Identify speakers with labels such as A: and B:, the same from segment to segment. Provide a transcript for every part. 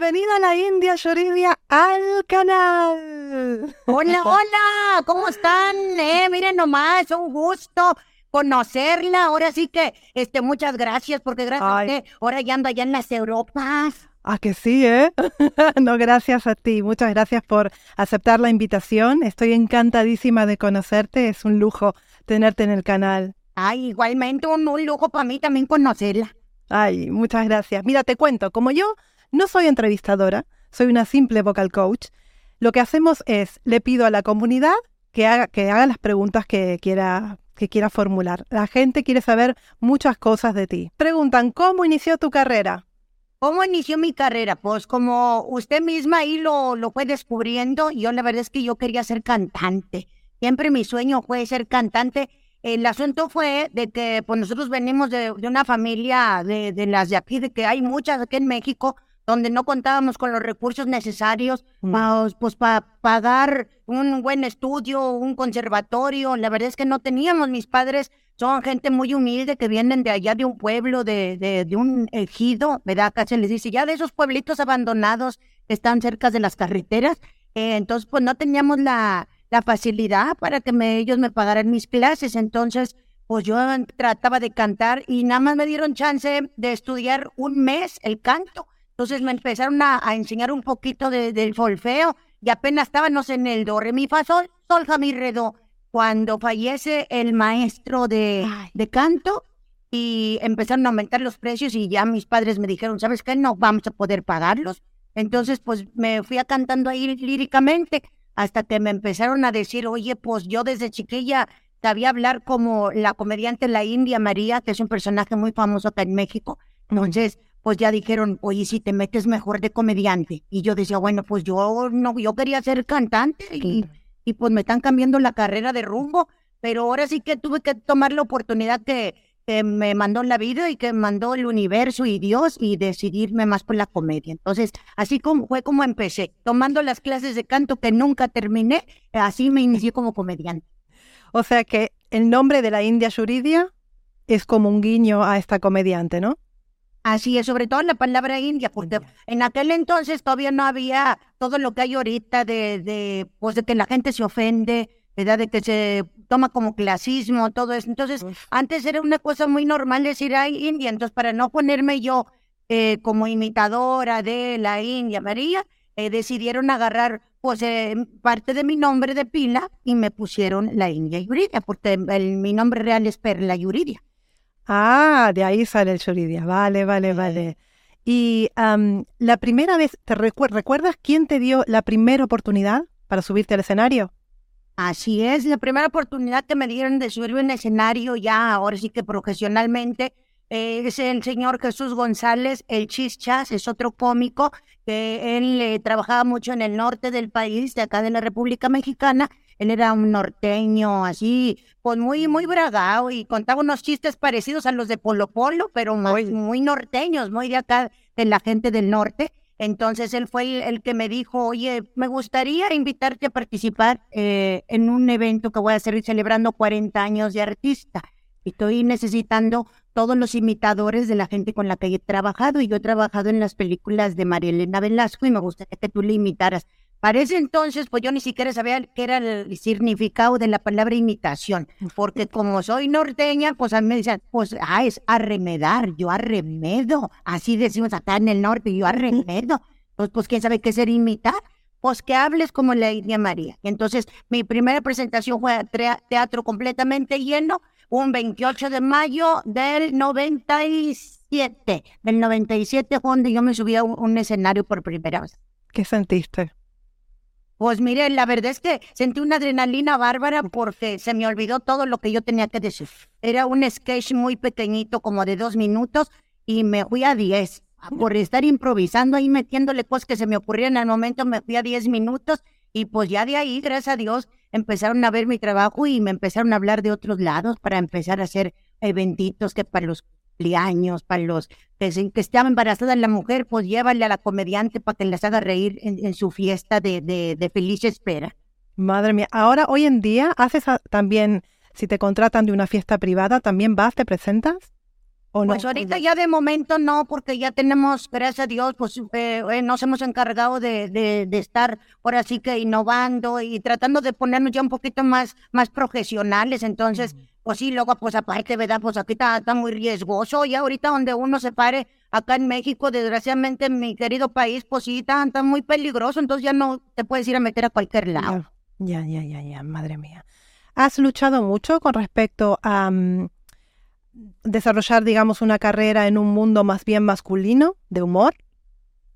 A: Bienvenida a la India Yuridia al canal.
B: Hola, hola, ¿cómo están? Eh, miren nomás, un gusto conocerla. Ahora sí que, este, muchas gracias, porque gracias a usted, ahora ya ando allá en las Europas.
A: Ah, que sí, ¿eh? no, gracias a ti. Muchas gracias por aceptar la invitación. Estoy encantadísima de conocerte. Es un lujo tenerte en el canal.
B: Ay, igualmente un, un lujo para mí también conocerla.
A: Ay, muchas gracias. Mira, te cuento, como yo no soy entrevistadora, soy una simple vocal coach, lo que hacemos es, le pido a la comunidad que haga, que haga las preguntas que quiera, que quiera formular. La gente quiere saber muchas cosas de ti. Preguntan, ¿cómo inició tu carrera?
B: ¿Cómo inició mi carrera? Pues como usted misma ahí lo, lo fue descubriendo, yo la verdad es que yo quería ser cantante. Siempre mi sueño fue ser cantante. El asunto fue de que pues nosotros venimos de, de una familia de, de, las de aquí, de que hay muchas aquí en México, donde no contábamos con los recursos necesarios mm. para pues, pa pagar un buen estudio, un conservatorio. La verdad es que no teníamos. Mis padres son gente muy humilde que vienen de allá de un pueblo, de, de, de un ejido, ¿verdad? Acá se les dice, ya de esos pueblitos abandonados que están cerca de las carreteras. Eh, entonces, pues no teníamos la, la facilidad para que me, ellos me pagaran mis clases. Entonces, pues yo trataba de cantar y nada más me dieron chance de estudiar un mes el canto. Entonces me empezaron a, a enseñar un poquito de, del solfeo y apenas estábamos en el do, re, mi, fa, sol, sol, fa, mi, re, do. Cuando fallece el maestro de, de canto y empezaron a aumentar los precios y ya mis padres me dijeron, ¿sabes qué? No vamos a poder pagarlos. Entonces, pues me fui a cantando ahí líricamente hasta que me empezaron a decir, oye, pues yo desde chiquilla sabía hablar como la comediante La India María, que es un personaje muy famoso acá en México. Entonces, pues ya dijeron, oye, si te metes mejor de comediante. Y yo decía, bueno, pues yo no, yo quería ser cantante y, y pues me están cambiando la carrera de rumbo, pero ahora sí que tuve que tomar la oportunidad que, que me mandó la vida y que mandó el universo y Dios y decidirme más por la comedia. Entonces, así como fue como empecé, tomando las clases de canto que nunca terminé, así me inicié como comediante.
A: O sea que el nombre de la India Yuridia es como un guiño a esta comediante, ¿no?
B: Así es, sobre todo la palabra india, porque en aquel entonces todavía no había todo lo que hay ahorita de, de, pues de que la gente se ofende, ¿verdad? De que se toma como clasismo, todo eso. Entonces, Uf. antes era una cosa muy normal decir, ay, India. Entonces, para no ponerme yo eh, como imitadora de la India María, eh, decidieron agarrar pues eh, parte de mi nombre de pila y me pusieron la India Yuridia, porque el, mi nombre real es Perla Yuridia.
A: Ah, de ahí sale el Yuridia. Vale, vale, vale. Y um, la primera vez, ¿te recu recuerdas quién te dio la primera oportunidad para subirte al escenario?
B: Así es, la primera oportunidad que me dieron de subirme al escenario ya, ahora sí que profesionalmente, eh, es el señor Jesús González, el Chischas, es otro cómico que él eh, trabajaba mucho en el norte del país, de acá de la República Mexicana. Él era un norteño así, pues muy, muy bragado y contaba unos chistes parecidos a los de Polo Polo, pero muy, muy norteños, muy de acá, de la gente del norte. Entonces él fue el, el, que me dijo, oye, me gustaría invitarte a participar eh, en un evento que voy a hacer celebrando 40 años de artista. Estoy necesitando todos los imitadores de la gente con la que he trabajado y yo he trabajado en las películas de María Elena Velasco y me gustaría que tú le imitaras. Para ese entonces, pues yo ni siquiera sabía qué era el significado de la palabra imitación, porque como soy norteña, pues a mí me decían, pues, ah, es arremedar, yo arremedo, así decimos acá en el norte, yo arremedo. Pues, pues, ¿quién sabe qué ser imitar? Pues que hables como la India María. Entonces, mi primera presentación fue teatro completamente lleno, un 28 de mayo del 97. Del 97 fue donde yo me subí a un, un escenario por primera vez.
A: ¿Qué sentiste?
B: Pues mire, la verdad es que sentí una adrenalina bárbara porque se me olvidó todo lo que yo tenía que decir. Era un sketch muy pequeñito, como de dos minutos, y me fui a diez. Por estar improvisando ahí, metiéndole cosas que se me ocurrían al momento, me fui a diez minutos. Y pues ya de ahí, gracias a Dios, empezaron a ver mi trabajo y me empezaron a hablar de otros lados para empezar a hacer eventitos que para los cumpleaños, para los que, se, que estaba embarazada la mujer, pues llévale a la comediante para que les haga reír en, en su fiesta de, de, de, feliz espera.
A: Madre mía, ahora hoy en día haces a, también, si te contratan de una fiesta privada, ¿también vas, te presentas? ¿O no?
B: Pues ahorita ya de momento no, porque ya tenemos, gracias a Dios, pues eh, eh, nos hemos encargado de, de, de estar por así que innovando y tratando de ponernos ya un poquito más, más profesionales. Entonces, pues sí, luego, pues aparte, ¿verdad? Pues aquí está, está muy riesgoso. Y ahorita donde uno se pare, acá en México, desgraciadamente en mi querido país, pues sí, está, está muy peligroso. Entonces ya no te puedes ir a meter a cualquier lado.
A: Ya, ya, ya, ya, madre mía. ¿Has luchado mucho con respecto a mm, desarrollar, digamos, una carrera en un mundo más bien masculino, de humor?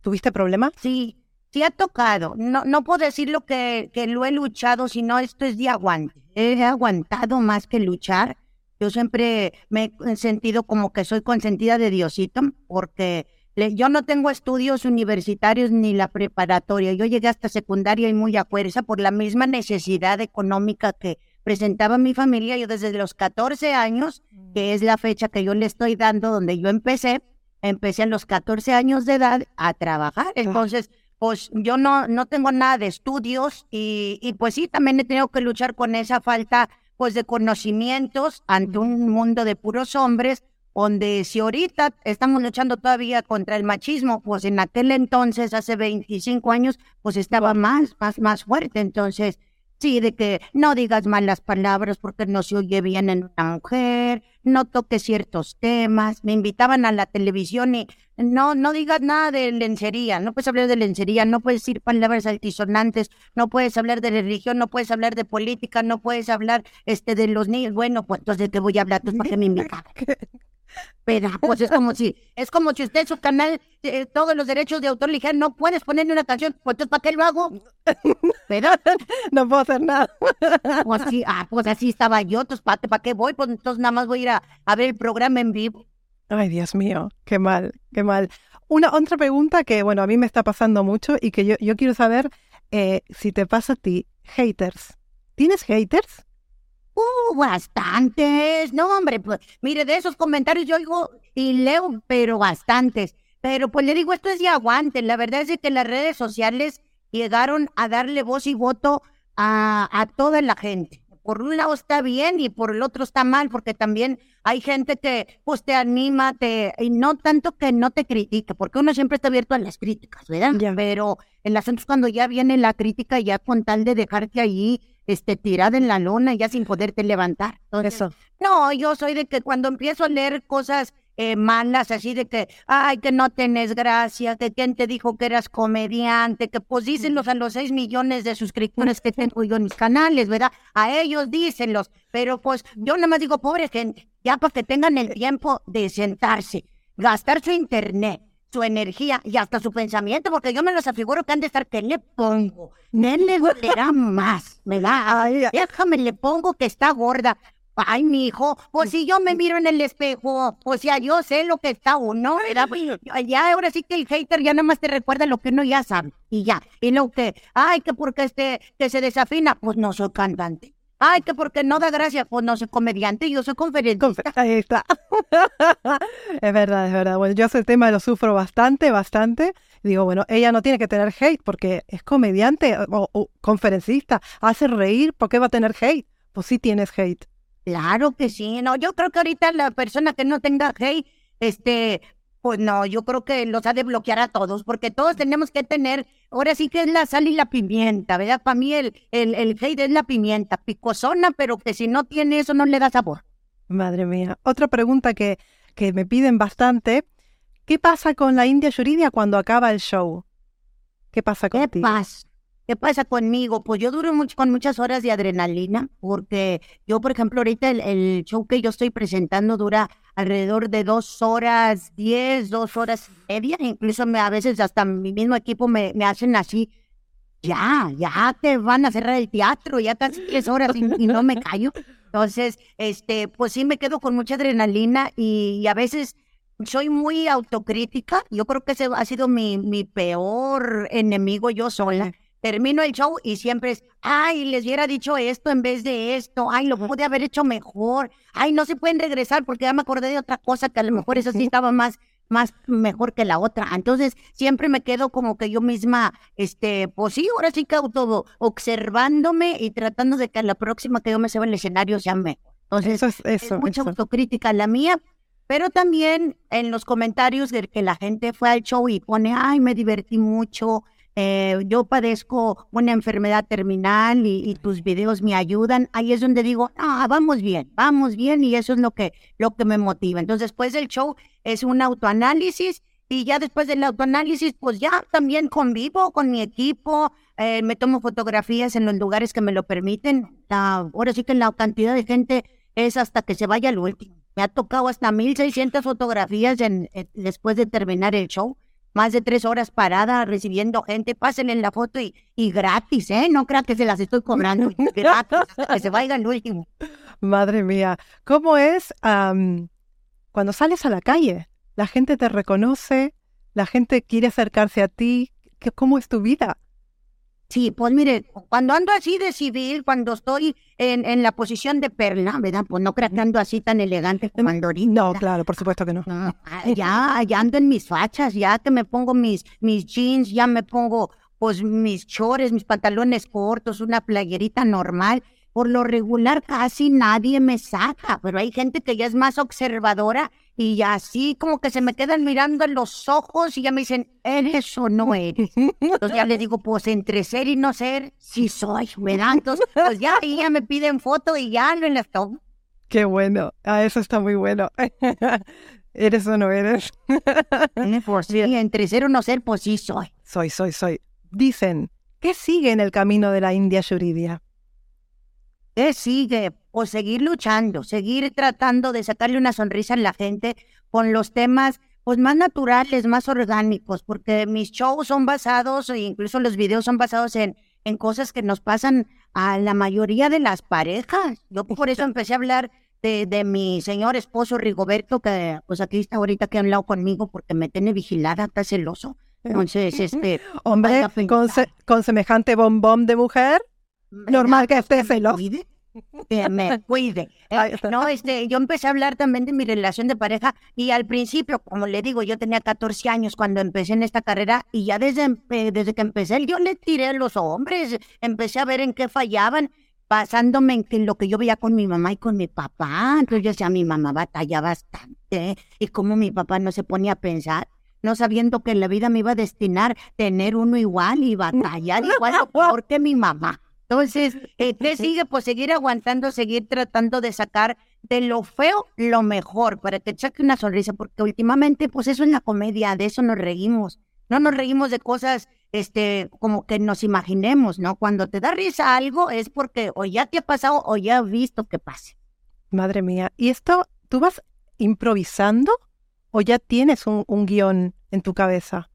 A: ¿Tuviste problemas?
B: Sí, sí ha tocado. No, no puedo decir lo que, que lo he luchado, sino esto es de aguante. He aguantado más que luchar. Yo siempre me he sentido como que soy consentida de Diosito, porque le- yo no tengo estudios universitarios ni la preparatoria. Yo llegué hasta secundaria y muy a fuerza por la misma necesidad económica que presentaba mi familia. Yo desde los 14 años, que es la fecha que yo le estoy dando donde yo empecé, empecé a los 14 años de edad a trabajar. Entonces, pues yo no, no tengo nada de estudios y, y pues sí, también he tenido que luchar con esa falta pues de conocimientos ante un mundo de puros hombres, donde si ahorita estamos luchando todavía contra el machismo, pues en aquel entonces, hace 25 años, pues estaba más, más, más fuerte. Entonces, sí, de que no digas malas palabras porque no se oye bien en una mujer, no toques ciertos temas. Me invitaban a la televisión y no, no digas nada de lencería, no puedes hablar de lencería, no puedes decir palabras altisonantes, no puedes hablar de religión, no puedes hablar de política, no puedes hablar este de los niños. Bueno, pues entonces te voy a hablar, entonces para qué me invitan. Pero pues es como si, es como si usted en su canal, eh, todos los derechos de autor le dijeran, no puedes ponerle una canción, pues entonces ¿para qué lo hago? Pero,
A: No puedo hacer nada.
B: pues sí, ah, pues así estaba yo, entonces ¿para qué, voy? Pues entonces nada más voy a ir a, a ver el programa en vivo.
A: Ay, Dios mío, qué mal, qué mal. Una otra pregunta que, bueno, a mí me está pasando mucho y que yo, yo quiero saber eh, si te pasa a ti, haters. ¿Tienes haters?
B: Uh, bastantes. No, hombre, pues mire, de esos comentarios yo oigo y leo, pero bastantes. Pero pues le digo, esto es de aguante. La verdad es que las redes sociales llegaron a darle voz y voto a, a toda la gente. Por un lado está bien y por el otro está mal, porque también hay gente que pues te anima, te, y no tanto que no te critique, porque uno siempre está abierto a las críticas, ¿verdad? Pero el asunto es cuando ya viene la crítica, ya con tal de dejarte ahí, este, tirada en la lona, ya sin poderte levantar. Entonces,
A: Eso.
B: no, yo soy de que cuando empiezo a leer cosas eh, malas, así de que, ay, que no tenés gracia, que quién te dijo que eras comediante, que pues dísenlos a los seis millones de suscriptores que tengo yo en mis canales, ¿verdad? A ellos dísenlos, pero pues yo nada más digo, pobre gente, ya para que tengan el tiempo de sentarse, gastar su internet, su energía y hasta su pensamiento, porque yo me los afiguro que han de estar, ¿qué le pongo? ¿Qué le dolerá más? ¿Verdad?
A: Ay,
B: Déjame, le pongo que está gorda. Ay, mi hijo, pues si yo me miro en el espejo, o sea, yo sé lo que está uno, ¿verdad? Pues, Ya ahora sí que el hater ya nada más te recuerda lo que uno ya sabe, y ya. Y lo que, ay, que porque este, que se desafina, pues no soy cantante. Ay, que porque no da gracia, pues no soy comediante, yo soy conferencista.
A: Ahí está. es verdad, es verdad. Bueno, yo ese tema lo sufro bastante, bastante. Digo, bueno, ella no tiene que tener hate porque es comediante o, o conferencista, hace reír, ¿por qué va a tener hate? Pues sí tienes hate.
B: Claro que sí, no, yo creo que ahorita la persona que no tenga hate, este, pues no, yo creo que los ha de bloquear a todos, porque todos tenemos que tener, ahora sí que es la sal y la pimienta, ¿verdad? Para mí el, el, el hate es la pimienta, picosona, pero que si no tiene eso no le da sabor.
A: Madre mía. Otra pregunta que, que me piden bastante. ¿Qué pasa con la India Yuridia cuando acaba el show? ¿Qué pasa
B: ¿Qué
A: contigo?
B: pasa? ¿Qué pasa conmigo? Pues yo duro con muchas horas de adrenalina, porque yo, por ejemplo, ahorita el, show que yo estoy presentando dura alrededor de dos horas, diez, dos horas y media. Incluso me, a veces hasta mi mismo equipo me, me hacen así, ya, ya te van a cerrar el teatro, ya casi tres horas y, y no me callo. Entonces, este, pues sí me quedo con mucha adrenalina y, y a veces soy muy autocrítica. Yo creo que ese ha sido mi, mi peor enemigo yo sola. Termino el show y siempre es, ay, les hubiera dicho esto en vez de esto, ay, lo pude haber hecho mejor, ay, no se pueden regresar porque ya me acordé de otra cosa que a lo mejor esa sí estaba más, más mejor que la otra. Entonces, siempre me quedo como que yo misma, este, pues sí, ahora sí que auto observándome y tratando de que la próxima que yo me suba al escenario sea mejor. Entonces,
A: Eso es
B: es
A: eso.
B: mucha
A: eso.
B: autocrítica la mía, pero también en los comentarios de que la gente fue al show y pone, ay, me divertí mucho, eh, yo padezco una enfermedad terminal y, tus videos me ayudan, ahí es donde digo, ah, vamos bien, vamos bien y eso es lo que, lo que me motiva. Entonces, después del show es un autoanálisis y ya después del autoanálisis, pues ya también convivo con mi equipo, eh, me tomo fotografías en los lugares que me lo permiten. ahora sí que la cantidad de gente es hasta que se vaya el último. Me ha tocado hasta 1600 fotografías en, después de terminar el show. Más de tres horas parada recibiendo gente. Pásenle en la foto y, y gratis, ¿eh? No crean que se las estoy cobrando. gratis, hasta que se vaya el último.
A: Madre mía. ¿Cómo es cuando sales a la calle? La gente te reconoce, la gente quiere acercarse a ti. ¿Cómo es tu vida?
B: Sí, pues mire, cuando ando así de civil, cuando estoy en, en la posición de perla, ¿verdad? Pues no creo que ando así tan elegante como Andorín.
A: No, claro, por supuesto que no.
B: Ya, ya ando en mis fachas, ya que me pongo mis, mis jeans, ya me pongo pues mis chores, mis pantalones cortos, una playerita normal. Por lo regular casi nadie me saca, pero hay gente que ya es más observadora y así como que se me quedan mirando en los ojos y ya me dicen, ¿eres o no eres? Entonces ya le digo, pues entre ser y no ser, sí soy, ¿verdad? Entonces, pues ya, y ya me piden foto y ya lo tomo.
A: Qué bueno, ah, eso está muy bueno. ¿Eres o no eres?
B: pues sí, entre ser o no ser, pues sí soy.
A: Soy, soy, soy. Dicen, ¿qué sigue en el camino de la India Shuridia?
B: ¿Qué sigue? O seguir luchando, seguir tratando de sacarle una sonrisa a la gente con los temas pues más naturales, más orgánicos, porque mis shows son basados, e incluso los videos son basados en, en cosas que nos pasan a la mayoría de las parejas. Yo por eso empecé a hablar de, de mi señor esposo Rigoberto, que pues aquí está ahorita que ha hablado conmigo porque me tiene vigilada, está celoso. Entonces, este...
A: Hombre, con, con semejante bombón de mujer, normal que esté celoso
B: que me cuide. Eh, no, este, yo empecé a hablar también de mi relación de pareja y al principio, como le digo, yo tenía 14 años cuando empecé en esta carrera y ya desde, desde que empecé yo le tiré a los hombres, empecé a ver en qué fallaban, basándome en lo que yo veía con mi mamá y con mi papá. Entonces yo decía, mi mamá batalla bastante y como mi papá no se ponía a pensar no sabiendo que en la vida me iba a destinar tener uno igual y batallar igual o que mi mamá. Entonces, eh, ¿qué sigue? Pues seguir aguantando, seguir tratando de sacar de lo feo lo mejor para que saque una sonrisa, porque últimamente, pues eso es la comedia, de eso nos reímos. No nos reímos de cosas este, como que nos imaginemos, ¿no? Cuando te da risa algo es porque o ya te ha pasado o ya has visto que pase.
A: Madre mía, ¿y esto tú vas improvisando o ya tienes un, un guion en tu cabeza?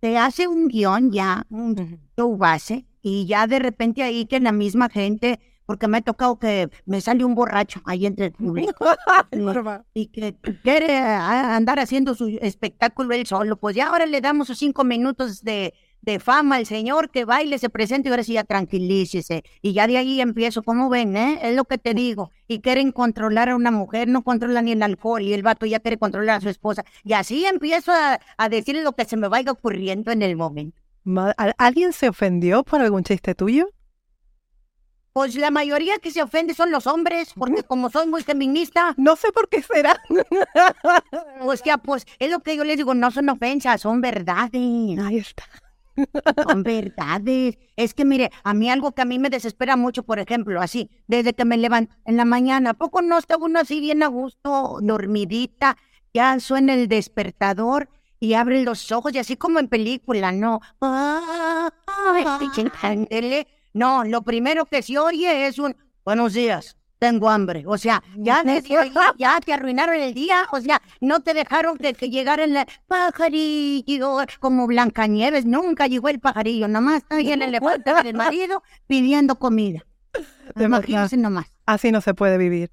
B: Te hace un guion ya, un show base, y ya de repente ahí que la misma gente, porque me ha tocado que me sale un borracho ahí entre el público y que quiere andar haciendo su espectáculo él solo, pues ya ahora le damos sus cinco minutos de, de fama al señor que baile, se presente y ahora sí ya tranquilícese. Y ya de ahí empiezo, como ven, eh? Es lo que te digo. Y quieren controlar a una mujer, no controla ni el alcohol y el vato ya quiere controlar a su esposa. Y así empiezo a, a decirle lo que se me vaya ocurriendo en el momento.
A: ¿Alguien se ofendió por algún chiste tuyo?
B: Pues la mayoría que se ofende son los hombres, porque como soy muy feminista.
A: No sé por qué será.
B: Pues pues es lo que yo les digo, no son ofensas, son verdades.
A: Ahí está.
B: Son verdades. Es que mire, a mí algo que a mí me desespera mucho, por ejemplo, así, desde que me levanto en la mañana, ¿a poco no está uno así bien a gusto, dormidita? Ya suena el despertador y abre los ojos y así como en película, no. No, lo primero que se oye es un buenos días, tengo hambre. O sea, ya, ya te arruinaron el día, o sea, no te dejaron que, que llegara el pajarillo como Blancanieves, nunca llegó el pajarillo, nomás está ahí el elefante del marido pidiendo comida. Imagínense nomás.
A: Así no se puede vivir.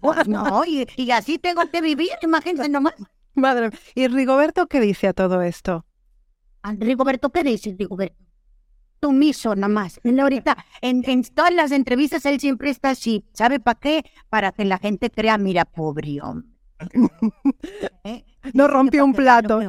B: Pues no, y, y así tengo que vivir, imagínense nomás.
A: Madre ¿Y Rigoberto qué dice a todo esto?
B: Rigoberto, ¿qué dice Rigoberto? Sumiso nomás. Él ahorita, en, en, todas las entrevistas, él siempre está así. ¿Sabe para qué? Para que la gente crea, mira, pobre hombre.
A: ¿Eh? No rompió un plato.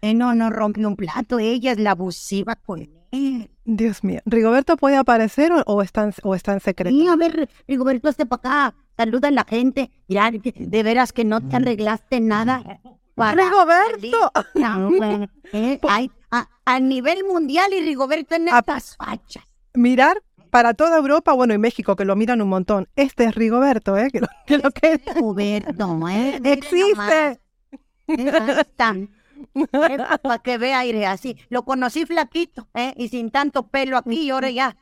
B: Eh, no, no rompió un plato. Ella es la abusiva con él.
A: Dios mío. ¿Rigoberto puede aparecer o, o está, en, o está en secreto?
B: Sí, a ver, Rigoberto, este para acá. Saluda a la gente. Mira, que- de veras que no te arreglaste nada. para
A: ¡Rigoberto!
B: No, eh, ay, a, a nivel mundial y Rigoberto en
A: Ah,
B: estas fachas.
A: Mirar para toda Europa, bueno, y México, que lo miran un montón. Este es Rigoberto, ¿eh? Que lo que, lo que
B: Rigoberto, ¿eh? Mira
A: existe.
B: nomás, para que vea aire así. Lo conocí flaquito, ¿eh? Y sin tanto pelo aquí y ahora ya,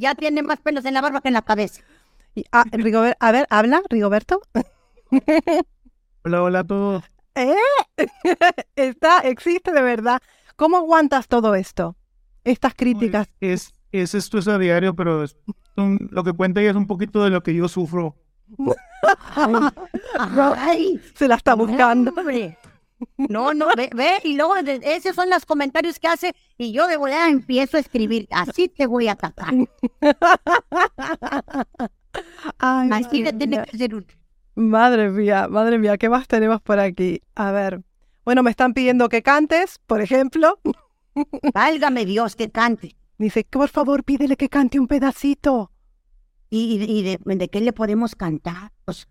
B: ya tiene más pelos en la barba que en la cabeza.
A: Y, ah, Rigober- a ver, ¿habla Rigoberto?
C: Hola, hola a todos.
A: ¿Eh? Está, existe de verdad. ¿Cómo aguantas todo esto? Estas críticas.
C: Es, es esto es a diario, pero es un- lo que cuenta ella es un poquito de lo que yo sufro.
B: Ay,
A: Se la está buscando.
B: hombre. No, no, ve, ve, y luego esos son los comentarios que hace y yo de volada empiezo a escribir, así te voy a atacar,
A: Ay,
B: así
A: madre
B: te tiene
A: mía.
B: que hacer un...
A: Madre mía, madre mía, ¿qué más tenemos por aquí? A ver. Bueno, me están pidiendo que cantes, por ejemplo.
B: Válgame Dios, que cante.
A: Dice, por favor, pídele que cante un pedacito.
B: ¿Y, y- y de, de qué le podemos cantar? Pues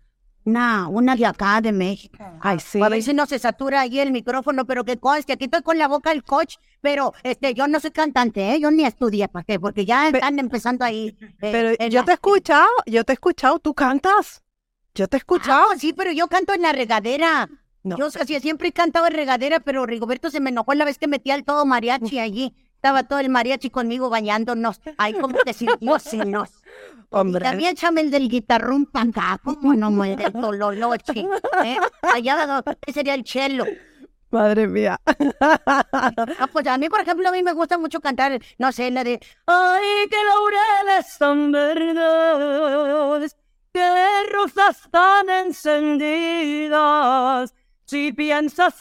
B: una, una de acá, de México.
A: Ay, sí.
B: A si no se satura ahí el micrófono, pero que conste, aquí estoy con la boca del coach, pero este, yo no soy cantante, ¿eh? Yo ni estudié, ¿para qué? Porque ya están empezando ahí. eh,
A: Pero yo
B: la-
A: te he escuchado, yo te he escuchado, tú cantas. Yo te he escuchado.
B: Ah, sí, pero yo canto en la regadera.
A: No.
B: Yo así, siempre he cantado en regadera, pero Rigoberto se me enojó la vez que metí al todo mariachi allí. Estaba todo el mariachi conmigo bañándonos. Ahí como que sintió. Y
A: Hombre.
B: también échame el del guitarrón para acá, como no del tololoche. ¿eh? Allá sería el chelo.
A: Madre mía.
B: Ah, pues a mí, por ejemplo, a mí me gusta mucho cantar, no sé, la de Ay, que laureles tan verdes, que rosas tan encendidas. Si piensas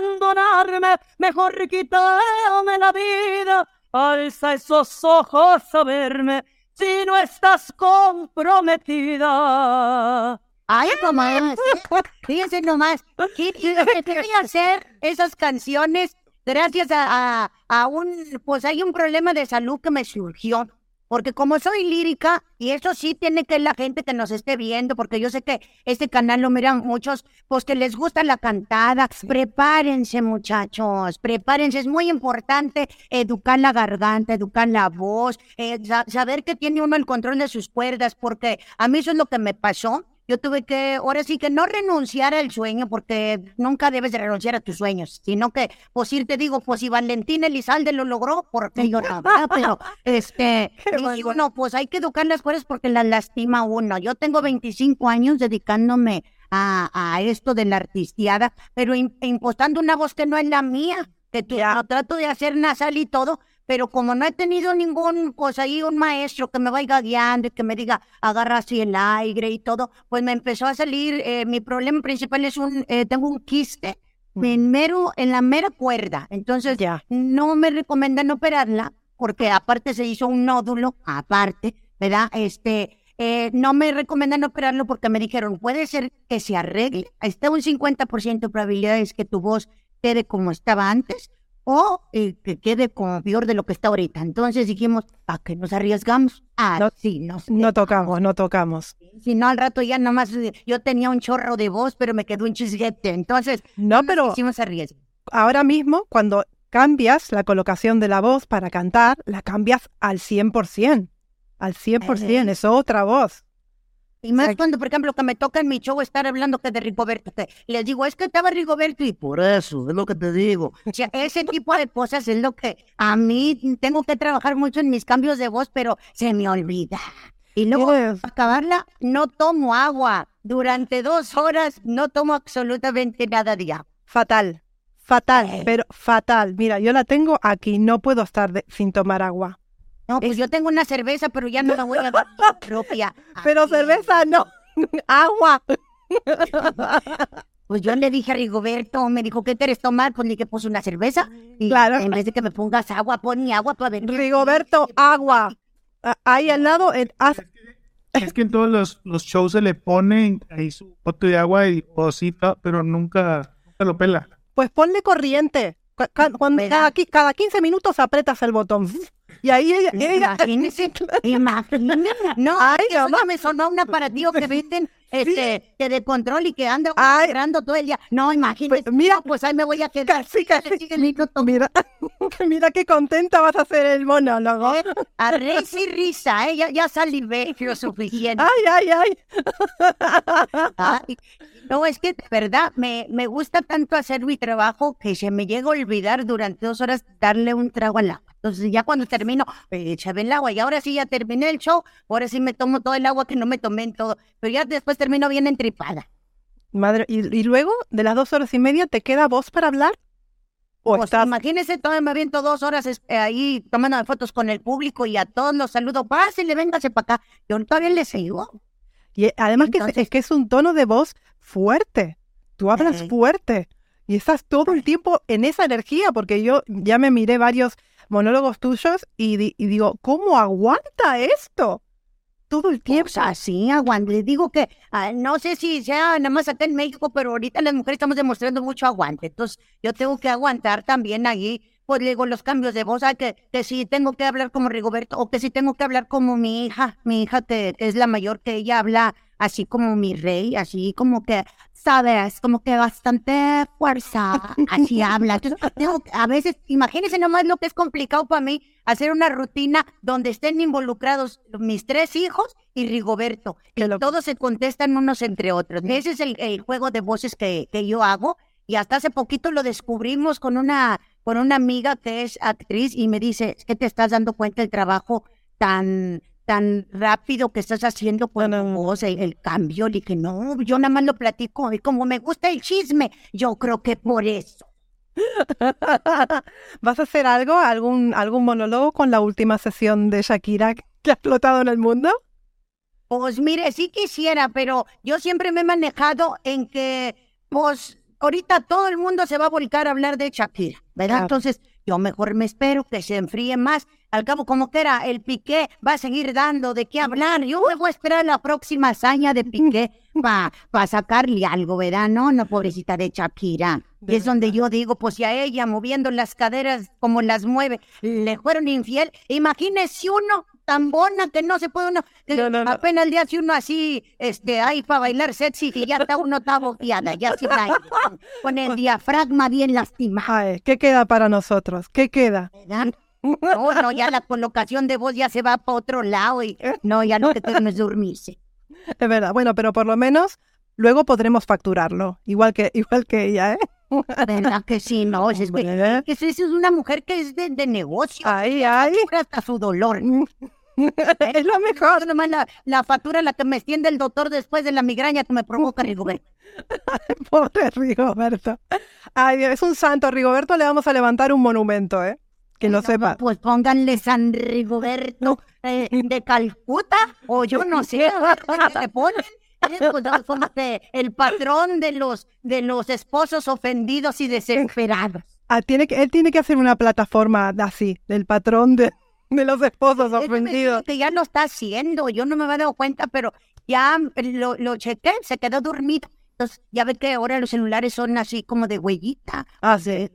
B: abandonarme, mejor quítame la vida. Alza esos ojos a verme, si no estás comprometida. Ay, nomás, fíjense nomás, ¿qué, hacer esas canciones gracias a, a, a un, pues hay un problema de salud que me surgió. Porque como soy lírica, y eso sí tiene que la gente que nos esté viendo, porque yo sé que este canal lo miran muchos, pues que les gusta la cantada. Prepárense, muchachos, prepárense. Es muy importante educar la garganta, educar la voz, eh, sa- saber que tiene uno el control de sus cuerdas, porque a mí eso es lo que me pasó. Yo tuve que, ahora sí que no renunciar al sueño, porque nunca debes de renunciar a tus sueños, sino que, pues ir te digo, pues si Valentín Elizalde lo logró, porque yo no, pero este, y uno, pues hay que educar las cuerdas porque las lastima uno. Yo tengo 25 años dedicándome a, a esto de la artisteada, pero im- impostando una voz que no es la mía, que tú,
A: Ya.
B: no, trato de hacer nasal y todo, pero como no he tenido ningún, pues ahí un maestro que me vaya guiando y que me diga, agarra así el aire y todo, pues me empezó a salir, eh, mi problema principal es un, eh, tengo un quiste en mero, en la mera cuerda, entonces
A: Ya.
B: no me recomiendan operarla, porque aparte se hizo un nódulo, aparte, ¿verdad? Este, eh, no me recomiendan operarlo porque me dijeron, puede ser que se arregle, está un 50% de probabilidades que tu voz quede como estaba antes, o eh, que quede como peor de lo que está ahorita. Entonces dijimos, ¿a qué nos arriesgamos? Ah,
A: No-
B: sí, no sé.
A: No tocamos, no tocamos.
B: Si no, al rato ya nomás eh, yo tenía un chorro de voz, pero me quedó un chisguete. Entonces,
A: No, pero
B: hicimos arriesgo.
A: ahora mismo, cuando cambias la colocación de la voz para cantar, la cambias al 100%. Al 100%, es otra voz.
B: Y más cuando, por ejemplo, que me toca en mi show estar hablando que de Rigoberto, que les digo, es que estaba Rigoberto y por eso, es lo que te digo. O sea, ese tipo de cosas es lo que a mí tengo que trabajar mucho en mis cambios de voz, pero se me olvida. Y luego, para acabarla, no tomo agua. Durante dos horas no tomo absolutamente nada de agua.
A: Fatal, fatal,
B: Eh.
A: pero fatal. Mira, yo la tengo aquí, no puedo estar de- sin tomar agua.
B: No, pues
A: Es-
B: yo tengo una cerveza, pero ya no la voy a dar propia.
A: Pero cerveza no, agua.
B: Pues yo le dije a Rigoberto, me dijo, ¿qué quieres tomar? Pues le dije, pues una cerveza. Y
A: Claro.
B: En vez de que me pongas agua, pon mi agua para ver.
A: Rigoberto, agua. Ah, Ahí al lado,
C: Es que en todos los, los shows se le pone ahí su bote de agua y cosita, pero nunca, nunca lo pela.
A: pues ponle corriente. Cu- ca- Cuando, cada, cada 15 minutos apretas el botón. Y ahí ella, ella
B: Imagínese, imagínese. No,
A: Ay, mamá.
B: me sonó un aparatillo que venden este, que de control y que anda agarrando todo el día. No, imagínese.
A: Pues, mira.
B: No, pues ahí me voy a quedar.
A: casi, casi. Mira, mira qué contenta vas a hacer el monólogo.
B: Eh, A risa y risa, ¿eh? Ya, ya salivé lo suficiente.
A: Ay, ay, ay.
B: Ay, no, es que de verdad me, me gusta tanto hacer mi trabajo que se me llega a olvidar durante dos horas darle un trago al agua. Entonces ya cuando termino, échame el agua y ahora sí ya terminé el show, ahora sí me tomo todo el agua que no me tomé en todo, pero ya después termino bien entripada.
A: Madre, ¿y, y luego de las dos horas y media te queda voz para hablar? ¿O
B: Pues
A: estás
B: imagínese, todavía me aviento dos horas eh, ahí tomando fotos con el público y a todos los saludo, pásele, véngase para acá. Yo todavía le sigo.
A: Y además que es- que es un tono de voz fuerte. Tú hablas fuerte y estás todo el tiempo en esa energía, porque yo ya me miré varios monólogos tuyos y, di- digo, ¿cómo aguanta esto? Todo el tiempo.
B: Pues así, aguante. Les digo que ah, no sé si sea nada más acá en México, pero ahorita las mujeres estamos demostrando mucho aguante. Entonces, yo tengo que aguantar también ahí, pues digo, los cambios de voz. ah, que, que si tengo que hablar como Rigoberto o que si tengo que hablar como mi hija, mi hija es la mayor, que ella habla así como mi rey, así como que, sabes, como que bastante fuerza, así habla. Entonces, tengo que- a veces, imagínense nomás lo que es complicado para mí hacer una rutina donde estén involucrados mis tres hijos y Rigoberto.
A: Loco.
B: todos se contestan unos entre otros. Ese es el, el juego de voces que, que yo hago. Y hasta hace poquito lo descubrimos con una, con una amiga que es actriz y me dice, es que te estás dando cuenta del trabajo tan, tan rápido que estás haciendo con tu voz, el, el cambio. Le dije, no, yo nada más lo platico y como me gusta el chisme, yo creo que por eso.
A: ¿Vas a hacer algo, algún, algún monólogo con la última sesión de Shakira que ha explotado en el mundo?
B: Pues mire, sí quisiera, pero yo siempre me he manejado en que, pues, ahorita todo el mundo se va a volcar a hablar de Shakira, ¿verdad?
A: Claro.
B: Entonces, yo mejor me espero que se enfríe más. Al cabo, como que era, el Piqué va a seguir dando de qué hablar. Yo me voy a esperar la próxima hazaña de Piqué para sacarle algo, ¿verdad? No, no, pobrecita de Shakira. Y
A: De
B: es donde yo digo, pues si a ella moviendo las caderas como las mueve, le fueron infiel. Imagínese uno tan bona que no se puede uno,
A: No, no, no.
B: apenas le hace uno así, este, ahí para bailar sexy y ya está uno está boqueada, ya sin aire, con, con el diafragma bien lastimado,
A: Ay, ¿qué queda para nosotros? ¿Qué queda?
B: ¿verdad? No, no, ya la colocación de voz ya se va para otro lado y no, ya lo que tengo es dormirse.
A: Es verdad. Bueno, pero por lo menos luego podremos facturarlo, igual que, igual que ella, ¿eh?
B: ¿Verdad que sí? No, es, que, sí es una mujer que es de, de negocio,
A: Ay, ay.
B: hasta su dolor.
A: es lo mejor.
B: Nomás la, la factura la que me extiende el doctor después de la migraña que me provoca Rigoberto.
A: Pobre Rigoberto. Ay, Dios, es un santo. Rigoberto le vamos a levantar un monumento, ¿eh? Que
B: No,
A: sepa.
B: Pues pónganle San Rigoberto eh, de Calcuta, o yo no sé, ¿qué le ponen? Eh, pues, el patrón de los, de los esposos ofendidos y desesperados.
A: Ah, tiene que, él tiene que hacer una plataforma así, del patrón de, de los esposos ofendidos.
B: que ya lo está haciendo, yo no me había dado cuenta, pero ya lo, lo chequé, se quedó dormido. Entonces, ya ve que ahora los celulares son así como de huellita.
A: Ah, sí.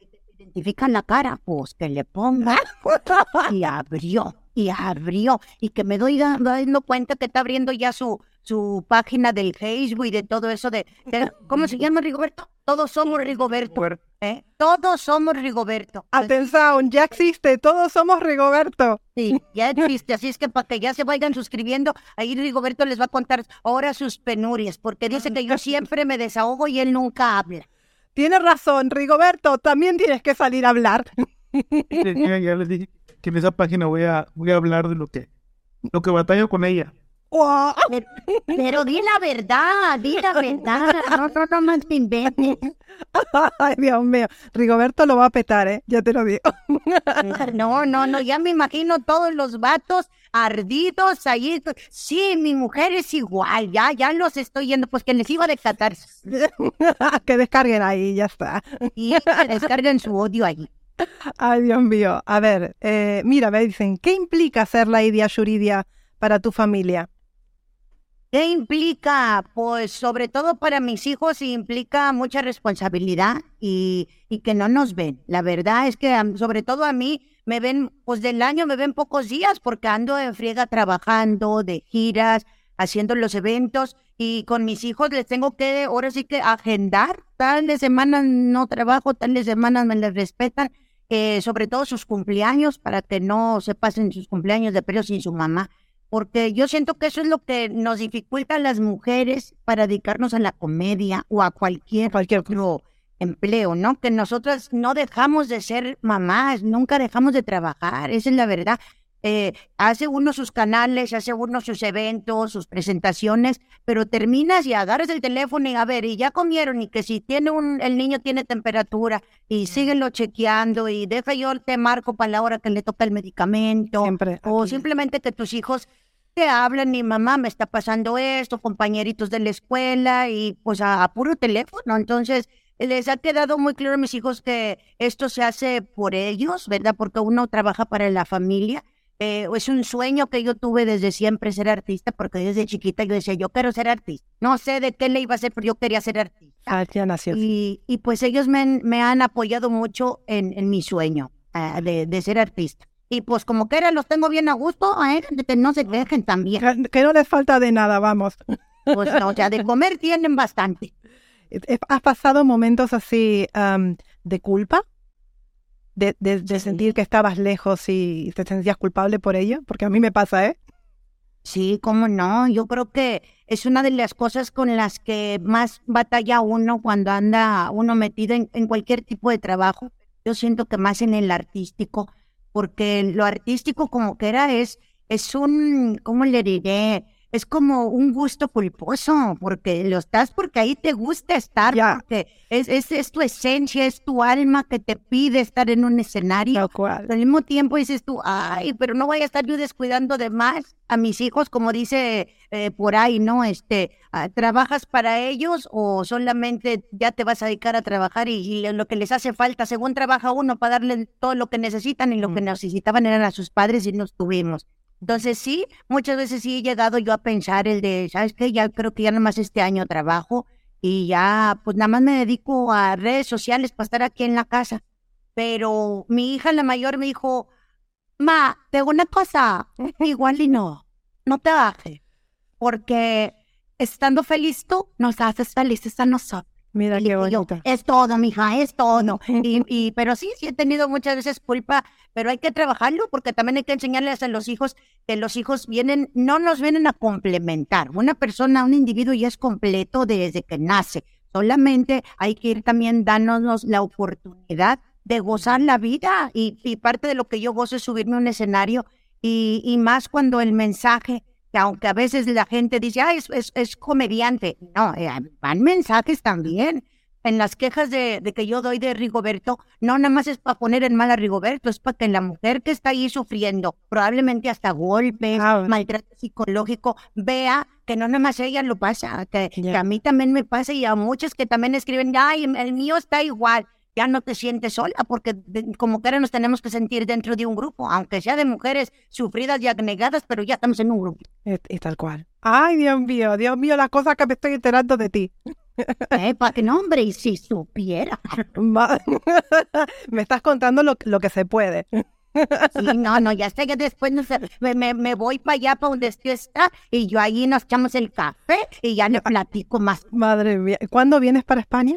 B: Identifican la cara, pues que le ponga. y abrió, y abrió, y que me doy da- dando cuenta que está abriendo ya su, su página del Facebook y de todo eso de, de- ¿cómo se llama Rigoberto? Todos somos Rigoberto, ¿eh? Todos somos Rigoberto.
A: Atención, ya existe, todos somos Rigoberto.
B: sí, ya existe, así es que para que ya se vayan suscribiendo, ahí Rigoberto les va a contar ahora sus penurias, porque dice que yo siempre me desahogo y él nunca habla.
A: Tienes razón, Rigoberto, también tienes que salir a hablar.
C: Ya, les dije que en esa página voy a, voy a hablar de lo que, lo que batallo con ella.
A: ¡Guau!
B: Pero, pero di la verdad, di la verdad, no, no, te inventes.
A: Ay, Dios mío. Rigoberto lo va a petar, ¿eh? Ya te lo digo.
B: No, no, no, ya me imagino todos los vatos ardidos ahí. Sí, mi mujer es igual, ya, ya los estoy yendo, pues que les iba a decatar
A: que descarguen ahí, ya está.
B: y que descarguen su odio ahí.
A: Ay, Dios mío. A ver, eh, mira, me dicen, ¿qué implica ser la Idia Shuridia para tu familia?
B: ¿Qué implica? Pues sobre todo para mis hijos implica mucha responsabilidad y, que no nos ven. La verdad es que sobre todo a mí, me ven, pues del año me ven pocos días porque ando en friega trabajando, de giras, haciendo los eventos y con mis hijos les tengo que, ahora sí que agendar, tal de semanas no trabajo, tal de semanas me les respetan, eh, sobre todo sus cumpleaños, para que no se pasen sus cumpleaños de periodo sin su mamá porque yo siento que eso es lo que nos dificulta a las mujeres para dedicarnos a la comedia o a cualquier,
A: Cualquier
B: otro empleo, ¿no? Que nosotras no dejamos de ser mamás, nunca dejamos de trabajar, esa es la verdad. Eh, hace uno sus canales, hace uno sus eventos, sus presentaciones, pero terminas y agarras el teléfono y a ver, y ya comieron, y que si tiene un, el niño tiene temperatura, y síguelo chequeando, y deja yo te marco para la hora que le toca el medicamento,
A: Siempre
B: o simplemente que tus hijos te hablan, mi mamá me está pasando esto, compañeritos de la escuela, y pues a, a puro teléfono, entonces les ha quedado muy claro a mis hijos que esto se hace por ellos, ¿verdad? Porque uno trabaja para la familia. Eh, es un sueño que yo tuve desde siempre ser artista, porque desde chiquita yo decía, yo quiero ser artista. No sé de qué le iba a hacer, pero yo quería ser artista.
A: Ah, ya nació.
B: Y, y pues ellos me, han- me han apoyado mucho en, en mi sueño ah, de, de ser artista. Y pues como que era, los tengo bien a gusto, ¿eh? que no se dejen también.
A: Que, que no les falta de nada, vamos.
B: Pues no, o sea, de comer tienen bastante.
A: ¿Has pasado momentos así de culpa? De, de, de
B: Sí.
A: sentir que estabas lejos y te sentías culpable por ello? Porque a mí me pasa, ¿eh?
B: Sí, cómo no. Yo creo que es una de las cosas con las que más batalla uno cuando anda uno metido en, en cualquier tipo de trabajo. Yo siento que más en el artístico, porque lo artístico como que era es, es un, ¿cómo le diré? Es como un gusto culposo, porque lo estás porque ahí te gusta estar, porque es, es, es tu esencia, es tu alma que te pide estar en un escenario.
A: Cual.
B: Al mismo tiempo dices tú, ay, pero no voy a estar yo descuidando de más a mis hijos, como dice eh, por ahí, ¿no? Este, ah, ¿trabajas para ellos o solamente ya te vas a dedicar a trabajar y, y lo que les hace falta, según trabaja uno, para darle todo lo que necesitan y lo que
A: Mm.
B: necesitaban eran a sus padres y nos tuvimos. Entonces sí, muchas veces sí he llegado yo a pensar el de, ¿sabes qué? Ya creo que ya nada más este año trabajo y ya pues nada más me dedico a redes sociales para estar aquí en la casa pero mi hija la mayor me dijo, ma, te digo una cosa, igual y no, no te bajes, porque estando feliz tú nos haces felices a nosotros.
A: Mira qué bonito.
B: es todo, mija, es todo. Y, y, pero sí, sí he tenido muchas veces culpa, pero hay que trabajarlo porque también hay que enseñarles a los hijos que los hijos vienen, no nos vienen a complementar. Una persona, un individuo ya es completo desde que nace. Solamente hay que ir también dándonos la oportunidad de gozar la vida. Y, y parte de lo que yo gozo es subirme a un escenario y, y más cuando el mensaje que aunque a veces la gente dice, ah, es, es, es comediante. No, eh, van mensajes también. En las quejas de, de que yo doy de Rigoberto, no nada más es para poner en mal a Rigoberto, es para que la mujer que está ahí sufriendo, probablemente hasta golpes,
A: Ah.
B: maltrato psicológico, vea que no nada más ella lo pasa, que, que a mí también me pasa y a muchos que también escriben, ay, el mío está igual. Ya no te sientes sola, porque de- como que nos tenemos que sentir dentro de un grupo, aunque sea de mujeres sufridas y abnegadas, pero ya estamos en un grupo.
A: Y, y tal cual. Ay, Dios mío, Dios mío, la cosa que me estoy enterando de ti.
B: Eh, para que no, hombre, y si supiera.
A: Me estás contando lo, lo que se puede.
B: Sí, no, no, ya sé que después no sé, me, me, me voy para allá, para donde usted está, y yo ahí nos echamos el café y ya le platico más.
A: Madre mía. ¿Cuándo vienes para España?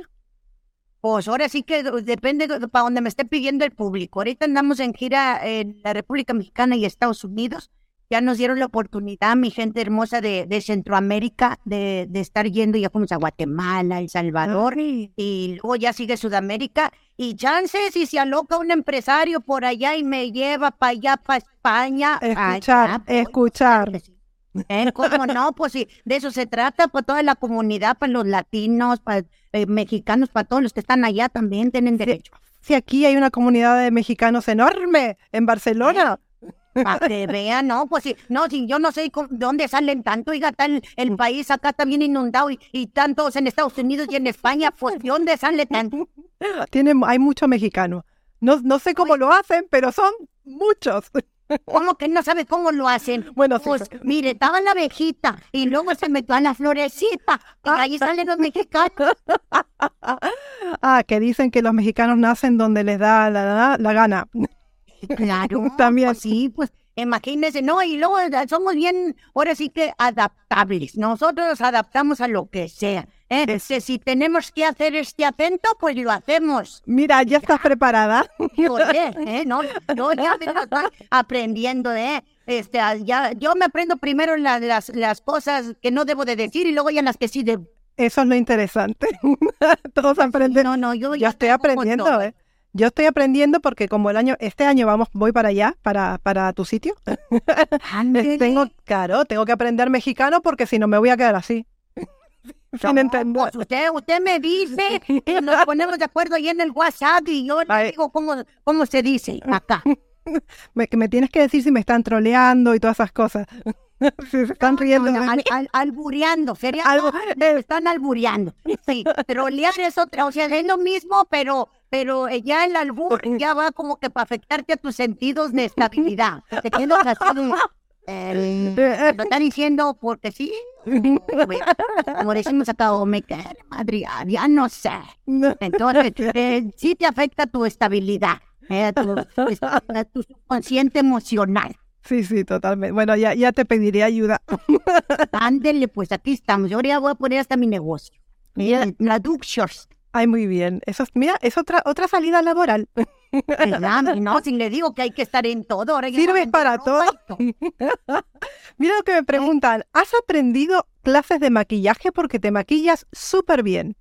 B: Pues ahora sí que depende de para donde me esté pidiendo el público. Ahorita andamos en gira en la República Mexicana y Estados Unidos. Ya nos dieron la oportunidad, mi gente hermosa de, de Centroamérica, de, de estar yendo, ya fuimos a Guatemala, El Salvador, y luego ya sigue Sudamérica. Y chances, si se aloca un empresario por allá y me lleva para allá, para España.
A: Escuchar,
B: allá
A: escuchar.
B: ¿Eh? ¿Cómo no? Pues sí, de eso se trata, para toda la comunidad, para los latinos, para eh, mexicanos, para todos los que están allá también tienen derecho.
A: Si aquí hay una comunidad de mexicanos enorme en Barcelona.
B: Para que vean, no, pues sí, no, si yo no sé de dónde salen tanto, oiga, está el, el país acá también inundado y, y tantos en Estados Unidos y en España, pues ¿de dónde sale tanto?
A: Tiene, hay muchos mexicanos. No, no sé cómo lo hacen, pero son muchos.
B: ¿Cómo que no sabe cómo lo hacen?
A: Bueno, sí.
B: Pues mire, estaba la abejita y luego se metió a la florecita y ahí salen los mexicanos.
A: Ah, que dicen que los mexicanos nacen donde les da la, la- la gana.
B: Claro,
A: También.
B: pues sí, pues imagínense, no, y luego somos bien, ahora sí que adaptables. Nosotros nos adaptamos a lo que sea. ¿Eh? Si tenemos que hacer este acento, pues lo hacemos.
A: Mira, ya estás preparada.
B: Joder, ¿eh? No, yo ya me estoy aprendiendo, ¿eh? Este, ah, ya, yo me aprendo primero la- las, las cosas que no debo de decir y luego ya las que sí debo.
A: Eso es lo interesante. Todos aprenden.
B: No, no, yo
A: Yo
B: ya
A: estoy aprendiendo. ¿eh? Yo estoy aprendiendo porque como el año, este año vamos, voy para allá, para, para tu sitio. Tengo, claro, tengo que aprender mexicano porque si no me voy a quedar así. Sin entender.
B: pues usted, usted me dice, y nos ponemos de acuerdo ahí en el WhatsApp y yo le digo cómo, cómo se dice acá.
A: Me, que me tienes que decir si me están troleando y todas esas cosas. si se están riendo.
B: No, al- al- albureando, sería
A: Algo-
B: me están albureando. Sí, trolear es otra, o sea, es lo mismo, pero, pero eh, ya el albur ya va como que para afectarte a tus sentidos de estabilidad. Te quedas así. Eh, lo están diciendo porque sí. Como decimos acá, o me cae ah, ya no sé. Entonces, eh, sí te afecta tu estabilidad, eh, tu, subconsciente emocional.
A: Sí, sí, totalmente. Bueno, ya, ya te pediré ayuda.
B: Ándele, pues aquí estamos. Yo ahora voy a poner hasta mi negocio. Mira, la Duxers.
A: Ay, muy bien. Eso es, mira, es otra, otra salida laboral.
B: ¿verdad? No, si le digo que hay que estar en todo. Ahora ya
A: Sirve
B: no vende
A: para todo. Mira lo que me preguntan. ¿Has aprendido clases de maquillaje porque te maquillas súper bien?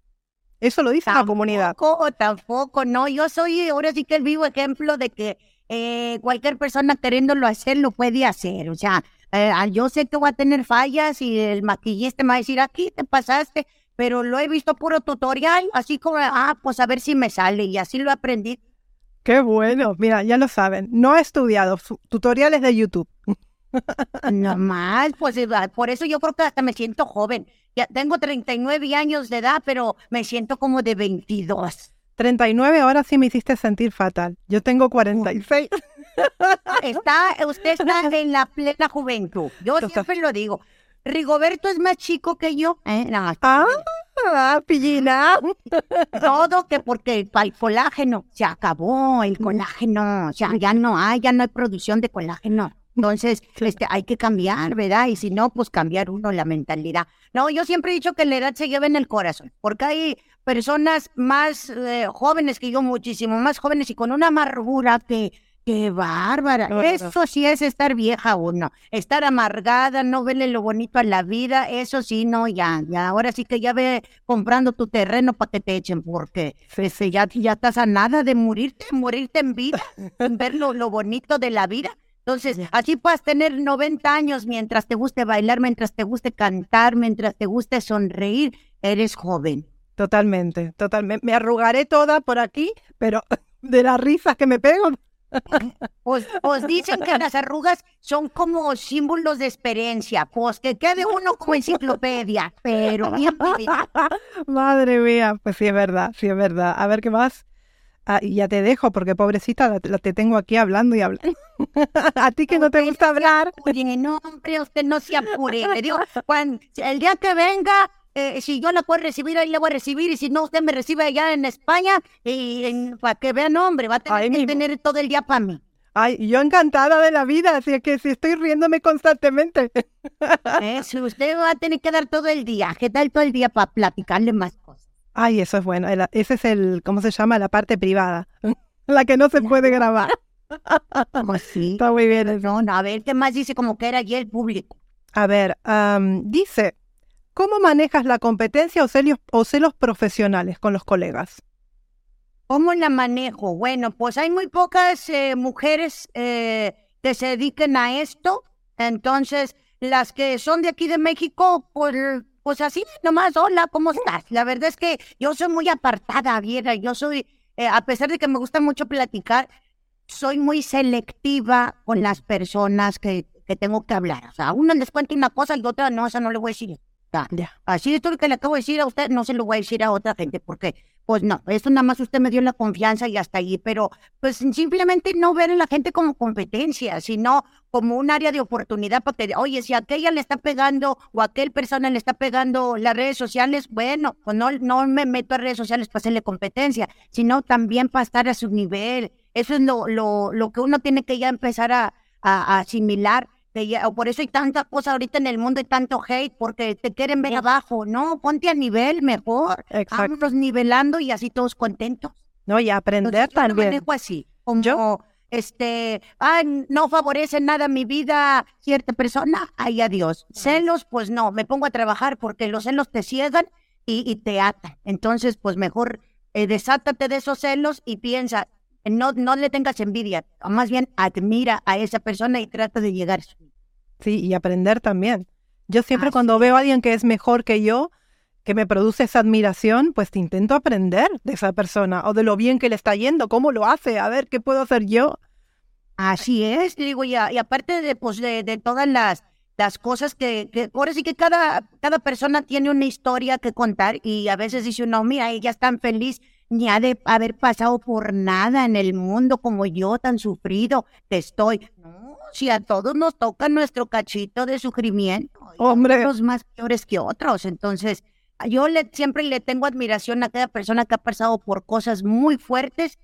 A: Eso lo dice la comunidad.
B: Tampoco, tampoco, no. Yo soy ahora sí que el vivo ejemplo de que eh, cualquier persona queriéndolo hacer lo puede hacer. O sea, eh, yo sé que voy a tener fallas y el maquillista me va a decir, aquí te pasaste, pero lo he visto puro tutorial, así como, ah, pues a ver si me sale y así lo aprendí.
A: Qué bueno. Mira, ya lo saben. No he estudiado tutoriales de YouTube.
B: Normal, pues eh, por eso yo creo que hasta me siento joven. Ya tengo 39 años de edad, pero me siento como de 22.
A: 39, ahora sí me hiciste sentir fatal. Yo tengo 46.
B: Está, usted está en la plena juventud. Yo siempre lo digo. Rigoberto es más chico que yo. ¿eh? No,
A: Ah, pillina.
B: todo que porque el, el colágeno se acabó, el colágeno, o sea, ya no hay, ya no hay producción de colágeno. Entonces, este, hay que cambiar, ¿verdad? Y si no, pues cambiar uno la mentalidad. No, yo siempre he dicho que la edad se lleva en el corazón, porque hay personas más eh, jóvenes que yo, muchísimo más jóvenes y con una amargura que, que bárbara. Eso sí es estar vieja uno, estar amargada, no verle lo bonito a la vida, eso sí, no, ya, ya, ahora sí que ya ve comprando tu terreno para que te echen, porque este, ya, ya estás a nada de morirte, morirte en vida, ver lo, lo bonito de la vida. Entonces, así puedes tener 90 años mientras te guste bailar, mientras te guste cantar, mientras te guste sonreír, eres joven.
A: Totalmente, totalmente. Me arrugaré toda por aquí, pero de las risas que me pego.
B: Pues, pues dicen que las arrugas son como símbolos de experiencia, pues que quede uno como enciclopedia, pero bien.
A: Madre mía, pues sí es verdad, sí es verdad. A ver qué más. Ah, y ya te dejo porque pobrecita la, la- te tengo aquí hablando y hablando. A ti que no te gusta hablar.
B: Oye, no, hombre, usted no se apure. Le digo, cuando, el día que venga, eh, si yo la puedo recibir, ahí la voy a recibir. Y si no, usted me recibe allá en España. Y en- para que vean, hombre, va a tener que tener todo el día para mí.
A: Ay, yo encantada de la vida, así que si estoy riéndome constantemente.
B: Si usted va a tener que dar todo el día. ¿Qué tal todo el día para platicarle más cosas?
A: Ay, eso es bueno. el- ese es el, ¿cómo se llama? La parte privada. La que no se puede grabar.
B: Pues sí.
A: Está muy bien. eso.
B: No, no, a ver, ¿qué más dice como que era allí el público?
A: A ver, am, dice, ¿cómo manejas la competencia o celos, o profesionales con los colegas?
B: ¿Cómo la manejo? Bueno, pues hay muy pocas eh, mujeres eh, que se dediquen a esto. Entonces, las que son de aquí de México, pues, así nomás, hola, ¿cómo estás? La verdad es que yo soy muy apartada, Viera. Yo soy, eh, a pesar de que me gusta mucho platicar, soy muy selectiva con las personas que, que tengo que hablar. O sea, a una les cuento una cosa y otra no, esa no le voy a decir. Ya. Así esto que le acabo de decir a usted, no se lo voy a decir a otra gente, porque, pues no, eso nada más usted me dio la confianza y hasta ahí, pero pues simplemente no ver a la gente como competencia, sino como un área de oportunidad para que, oye, si aquella le está pegando o aquel persona le está pegando las redes sociales, bueno, pues no, no me meto a redes sociales para hacerle competencia, sino también para estar a su nivel eso es lo, lo, lo que uno tiene que ya empezar a, a- a asimilar. O por eso hay tanta cosa ahorita en el mundo y tanto hate, porque te quieren ver abajo. No, ponte a nivel mejor.
A: Exacto.
B: Vámonos nivelando y así todos contentos.
A: No, y aprender
B: Entonces, yo
A: también.
B: manejo así, como, este, ay, no favorece nada mi vida cierta persona, ay, adiós. Celos, pues no, me pongo a trabajar porque los celos te ciegan y, y te atan. Entonces, pues mejor eh, desátate de esos celos y piensa, no, no le tengas envidia, o más bien admira a esa persona y trata de llegar.
A: Sí, y aprender también. Yo siempre cuando veo a alguien que es mejor que yo, que me produce esa admiración, pues intento aprender de esa persona o de lo bien que le está yendo, cómo lo hace, a ver qué puedo hacer yo.
B: Así es, digo, y aparte de, pues, de, de todas las, las cosas que, que, ahora sí que cada, cada persona tiene una historia que contar y a veces dice uno, mira, ella es tan feliz, ni ha de haber pasado por nada en el mundo como yo, tan sufrido que estoy. No, si a todos nos toca nuestro cachito de sufrimiento,
A: Hombre.
B: unos más peores que otros, entonces yo le, siempre le tengo admiración a cada persona que ha pasado por cosas muy fuertes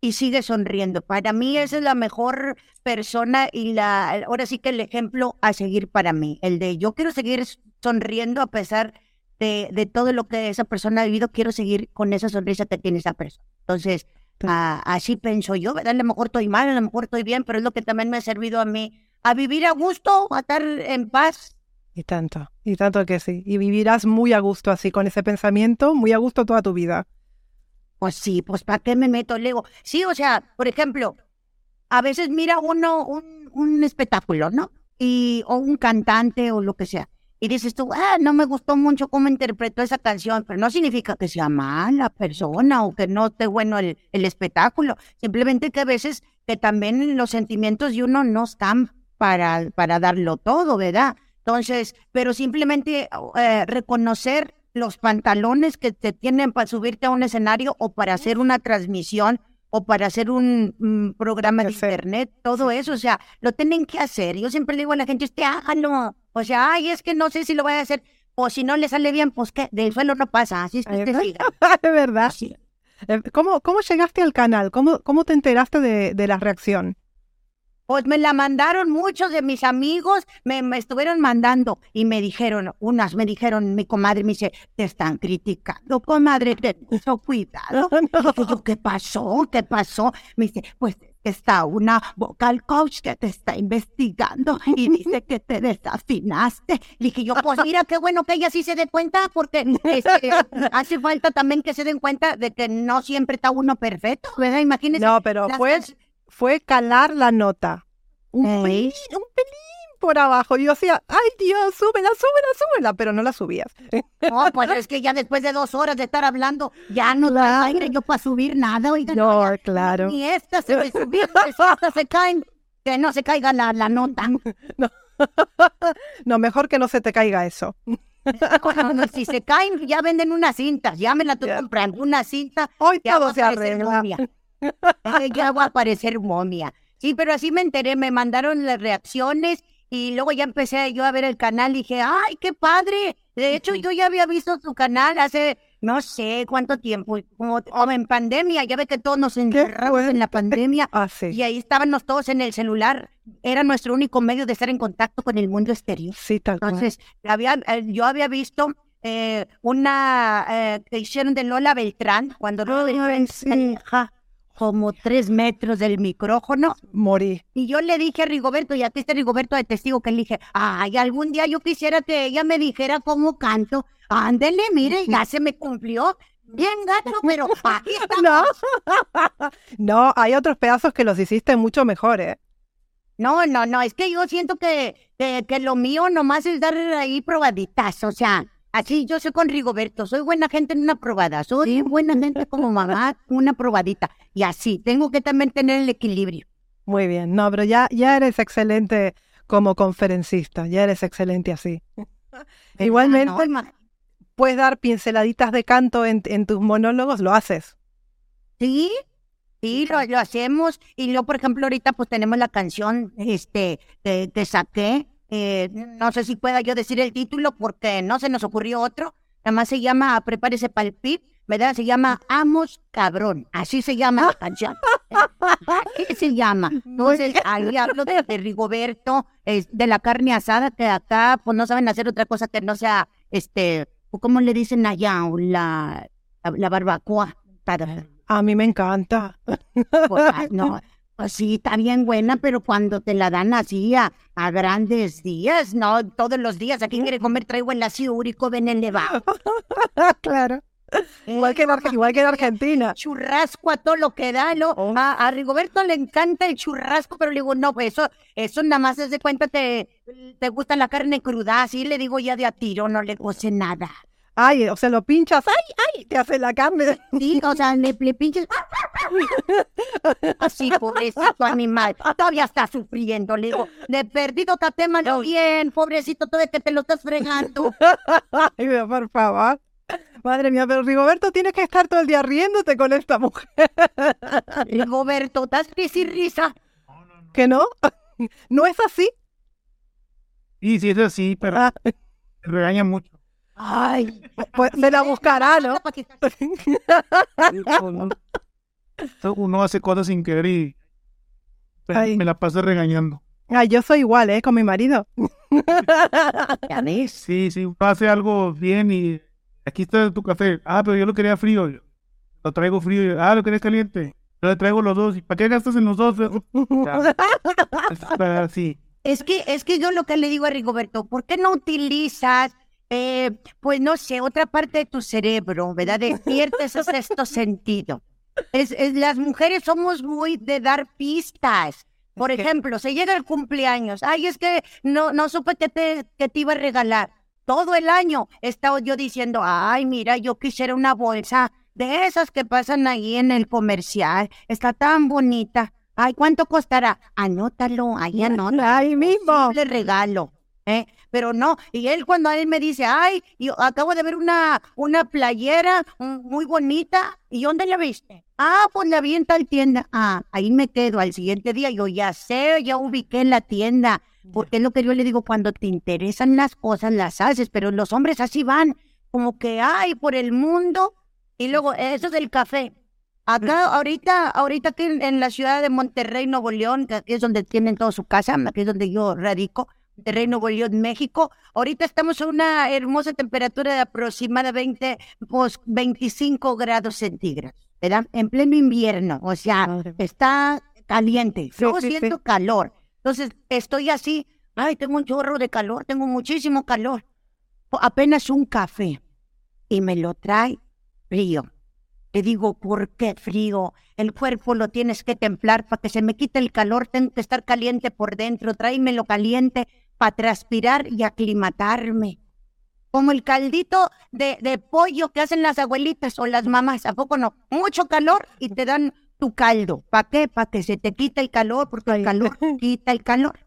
B: y sigue sonriendo. Para mí esa es la mejor persona y la ahora sí que el ejemplo a seguir para mí, el de yo quiero seguir sonriendo a pesar de, de todo lo que esa persona ha vivido, quiero seguir con esa sonrisa que tiene esa persona. Entonces, a- así pienso yo, ¿verdad? A lo mejor estoy mal, a lo mejor estoy bien, pero es lo que también me ha servido a mí a vivir a gusto, a estar en paz.
A: Y tanto, y tanto que sí. Y vivirás muy a gusto así, con ese pensamiento, muy a gusto toda tu vida.
B: Pues sí, pues ¿para qué me meto Lego? Sí, o sea, por ejemplo, a veces mira uno un, un espectáculo, ¿no? Y, o un cantante o lo que sea. Y dices tú, ah, no me gustó mucho cómo interpretó esa canción, pero no significa que sea mala persona o que no esté bueno el, el espectáculo. Simplemente que a veces que también los sentimientos de uno no están para, para darlo todo, ¿verdad? Entonces, pero simplemente eh, reconocer los pantalones que te tienen para subirte a un escenario o para hacer una transmisión o para hacer un mm, programa de internet, todo eso, o sea, lo tienen que hacer. Yo siempre le digo a la gente, usted hágalo. O sea, ay, es que no sé si lo voy a hacer. O si no le sale bien, pues que del suelo no pasa. Así es que siga.
A: de verdad.
B: Así.
A: Eh, ¿Cómo, ¿Cómo llegaste al canal? ¿Cómo, cómo te enteraste de, de la reacción?
B: Pues me la mandaron muchos de mis amigos, me, me estuvieron mandando y me dijeron, unas me dijeron, mi comadre me dice, te están criticando, comadre, ten mucho cuidado. Yo, ¿qué pasó? ¿Qué pasó? Me dice, pues está una vocal coach que te está investigando y dice que te desafinaste. Le dije yo, pues mira, qué bueno que ella sí se dé cuenta, porque este, hace falta también que se den cuenta de que no siempre está uno perfecto, ¿verdad? Imagínense.
A: No, pero fue, fue calar la nota. Un
B: Ey.
A: pelín, un pelín por abajo. Yo hacía, ay Dios, súbela, súbela, súbela, pero no la subías.
B: No, pues es que ya después de dos horas de estar hablando, ya no da aire yo para subir nada, oiga.
A: No, claro.
B: Ni esta se ve subir, pues, estas se caen, que no se caiga la, la nota.
A: No, mejor que no se te caiga eso.
B: Si se caen, ya venden unas cintas, ya me la estoy comprando, una cinta,
A: Hoy todo se arregla.
B: momia. Ay, Ya va a parecer momia. Sí, pero así me enteré, me mandaron las reacciones y luego ya empecé yo a ver el canal y dije, ¡ay, qué padre! De hecho, yo ya había visto su canal hace no sé cuánto tiempo, como, como en pandemia, ya ve que todos nos encerramos en la pandemia
A: Ah, sí.
B: y ahí estábamos todos en el celular. Era nuestro único medio de estar en contacto con el mundo exterior.
A: Sí, tal cual.
B: Entonces, había, eh, yo había visto eh, una eh, que hicieron de Lola Beltrán, cuando Lola Beltrán como tres metros del micrófono.
A: Morí.
B: Y yo le dije a Rigoberto, y aquí está Rigoberto de testigo, que le dije, ay, algún día yo quisiera que ella me dijera cómo canto. Ándele, mire, ya se me cumplió. Bien gato, pero aquí está.
A: No. no, hay otros pedazos que los hiciste mucho mejor, ¿eh?
B: No, no, no, es que yo siento que, que, que lo mío nomás es dar ahí probaditas, o sea, así yo soy con Rigoberto, soy buena gente en una probada, soy buena gente como mamá, una probadita, y así, tengo que también tener el equilibrio.
A: Muy bien. No, pero ya, ya eres excelente como conferencista. Ya eres excelente así. Igualmente,
B: Ah, no, ima-
A: puedes dar pinceladitas de canto en, en tus monólogos, lo haces.
B: Sí, sí, lo, lo hacemos, y yo, por ejemplo, ahorita pues tenemos la canción, este, que, que saqué, eh, no sé si pueda yo decir el título porque no se nos ocurrió otro, nada más se llama Prepárese para el pip, ¿verdad? Se llama Amos Cabrón, así se llama la canción. ¿Qué se llama? Entonces, ahí hablo de, de Rigoberto, es de la carne asada, que acá pues no saben hacer otra cosa que no sea, este, ¿cómo le dicen allá? La, la, la barbacoa. Para-
A: A mí me encanta.
B: Pues, ay, no, pues sí, está bien buena, pero cuando te la dan así a, a grandes días, no todos los días. Aquí quiere comer, traigo el ácido úrico, ven elevado.
A: claro. Igual que, en Arge- igual que en Argentina.
B: churrasco a todo lo que da, ¿no?
A: Oh.
B: A, a Rigoberto le encanta el churrasco, pero le digo, no, pues eso, eso nada más es de cuenta te, te gusta la carne cruda, así le digo ya de a tiro, no le goce nada.
A: Ay, o sea, lo pinchas. ¡Ay, ay! Te hace la carne.
B: Sí, o sea, le, le pinches. Así, pobrecito animal. Todavía está sufriendo. Le digo, de perdido tatémalo bien, pobrecito, todo que te lo estás fregando.
A: Ay, por favor. Madre mía, pero Rigoberto tienes que estar todo el día riéndote con esta mujer.
B: Rigoberto, ¿estás risa y risa?
A: ¿Que no? ¿No es así?
C: Y sí es así, pero
A: Ah,
C: te regaña mucho.
B: Ay,
A: pues se la buscará, ¿no?
C: Uno hace cosas sin querer y pues,
A: Ay.
C: me la paso regañando.
A: Ay, yo soy igual, ¿eh? Con mi marido.
C: Sí, sí, uno hace algo bien y aquí está tu café. Ah, pero yo lo quería frío. Lo traigo frío. Ah, lo querías caliente. Yo le traigo los dos. ¿Y para qué gastas en los dos? Así.
B: Es que, es que yo lo que le digo a Rigoberto, ¿por qué no utilizas, eh, pues no sé, otra parte de tu cerebro, ¿verdad? Despiertes ese sexto sentido. Es, es- las mujeres somos muy de dar pistas. Por
A: Es que-
B: ejemplo, se llega el cumpleaños. Ay, es que no, no supe que te, que te iba a regalar. Todo el año he estado yo diciendo, ay, mira, yo quisiera una bolsa de esas que pasan ahí en el comercial. Está tan bonita. Ay, ¿cuánto costará? Anótalo, ahí anótalo.
A: Ahí mismo.
B: Le regalo. ¿eh? Pero no, y él cuando él me dice, ay, yo acabo de ver una, una playera mm, muy bonita, ¿y dónde la viste? Ah, pues la vi en tal tienda. Ah, ahí me quedo al siguiente día, yo ya sé, ya ubiqué en la tienda, porque es lo que yo le digo, cuando te interesan las cosas, las haces, pero los hombres así van, como que, ay, por el mundo, y luego, eso es el café. Acá, ahorita, ahorita aquí en, en la ciudad de Monterrey, Nuevo León, que aquí es donde tienen toda su casa, aquí es donde yo radico, Monterrey, Nuevo León, México. Ahorita estamos a una hermosa temperatura de aproximadamente pues, 25 grados centígrados, ¿verdad? En pleno invierno, o sea,
A: Madre
B: está caliente.
A: Sí,
B: Yo
A: sí, sí.
B: siento calor. Entonces, estoy así, ay, tengo un chorro de calor, tengo muchísimo calor. Apenas un café y me lo trae frío. Le digo, ¿por qué frío? El cuerpo lo tienes que templar para que se me quite el calor, tengo que estar caliente por dentro, tráemelo caliente para transpirar y aclimatarme. Como el caldito de, de pollo que hacen las abuelitas o las mamás, ¿a poco no? Mucho calor y te dan tu caldo. ¿Para qué? Para que se te quite el calor, porque
A: Ay.
B: el calor quita el calor.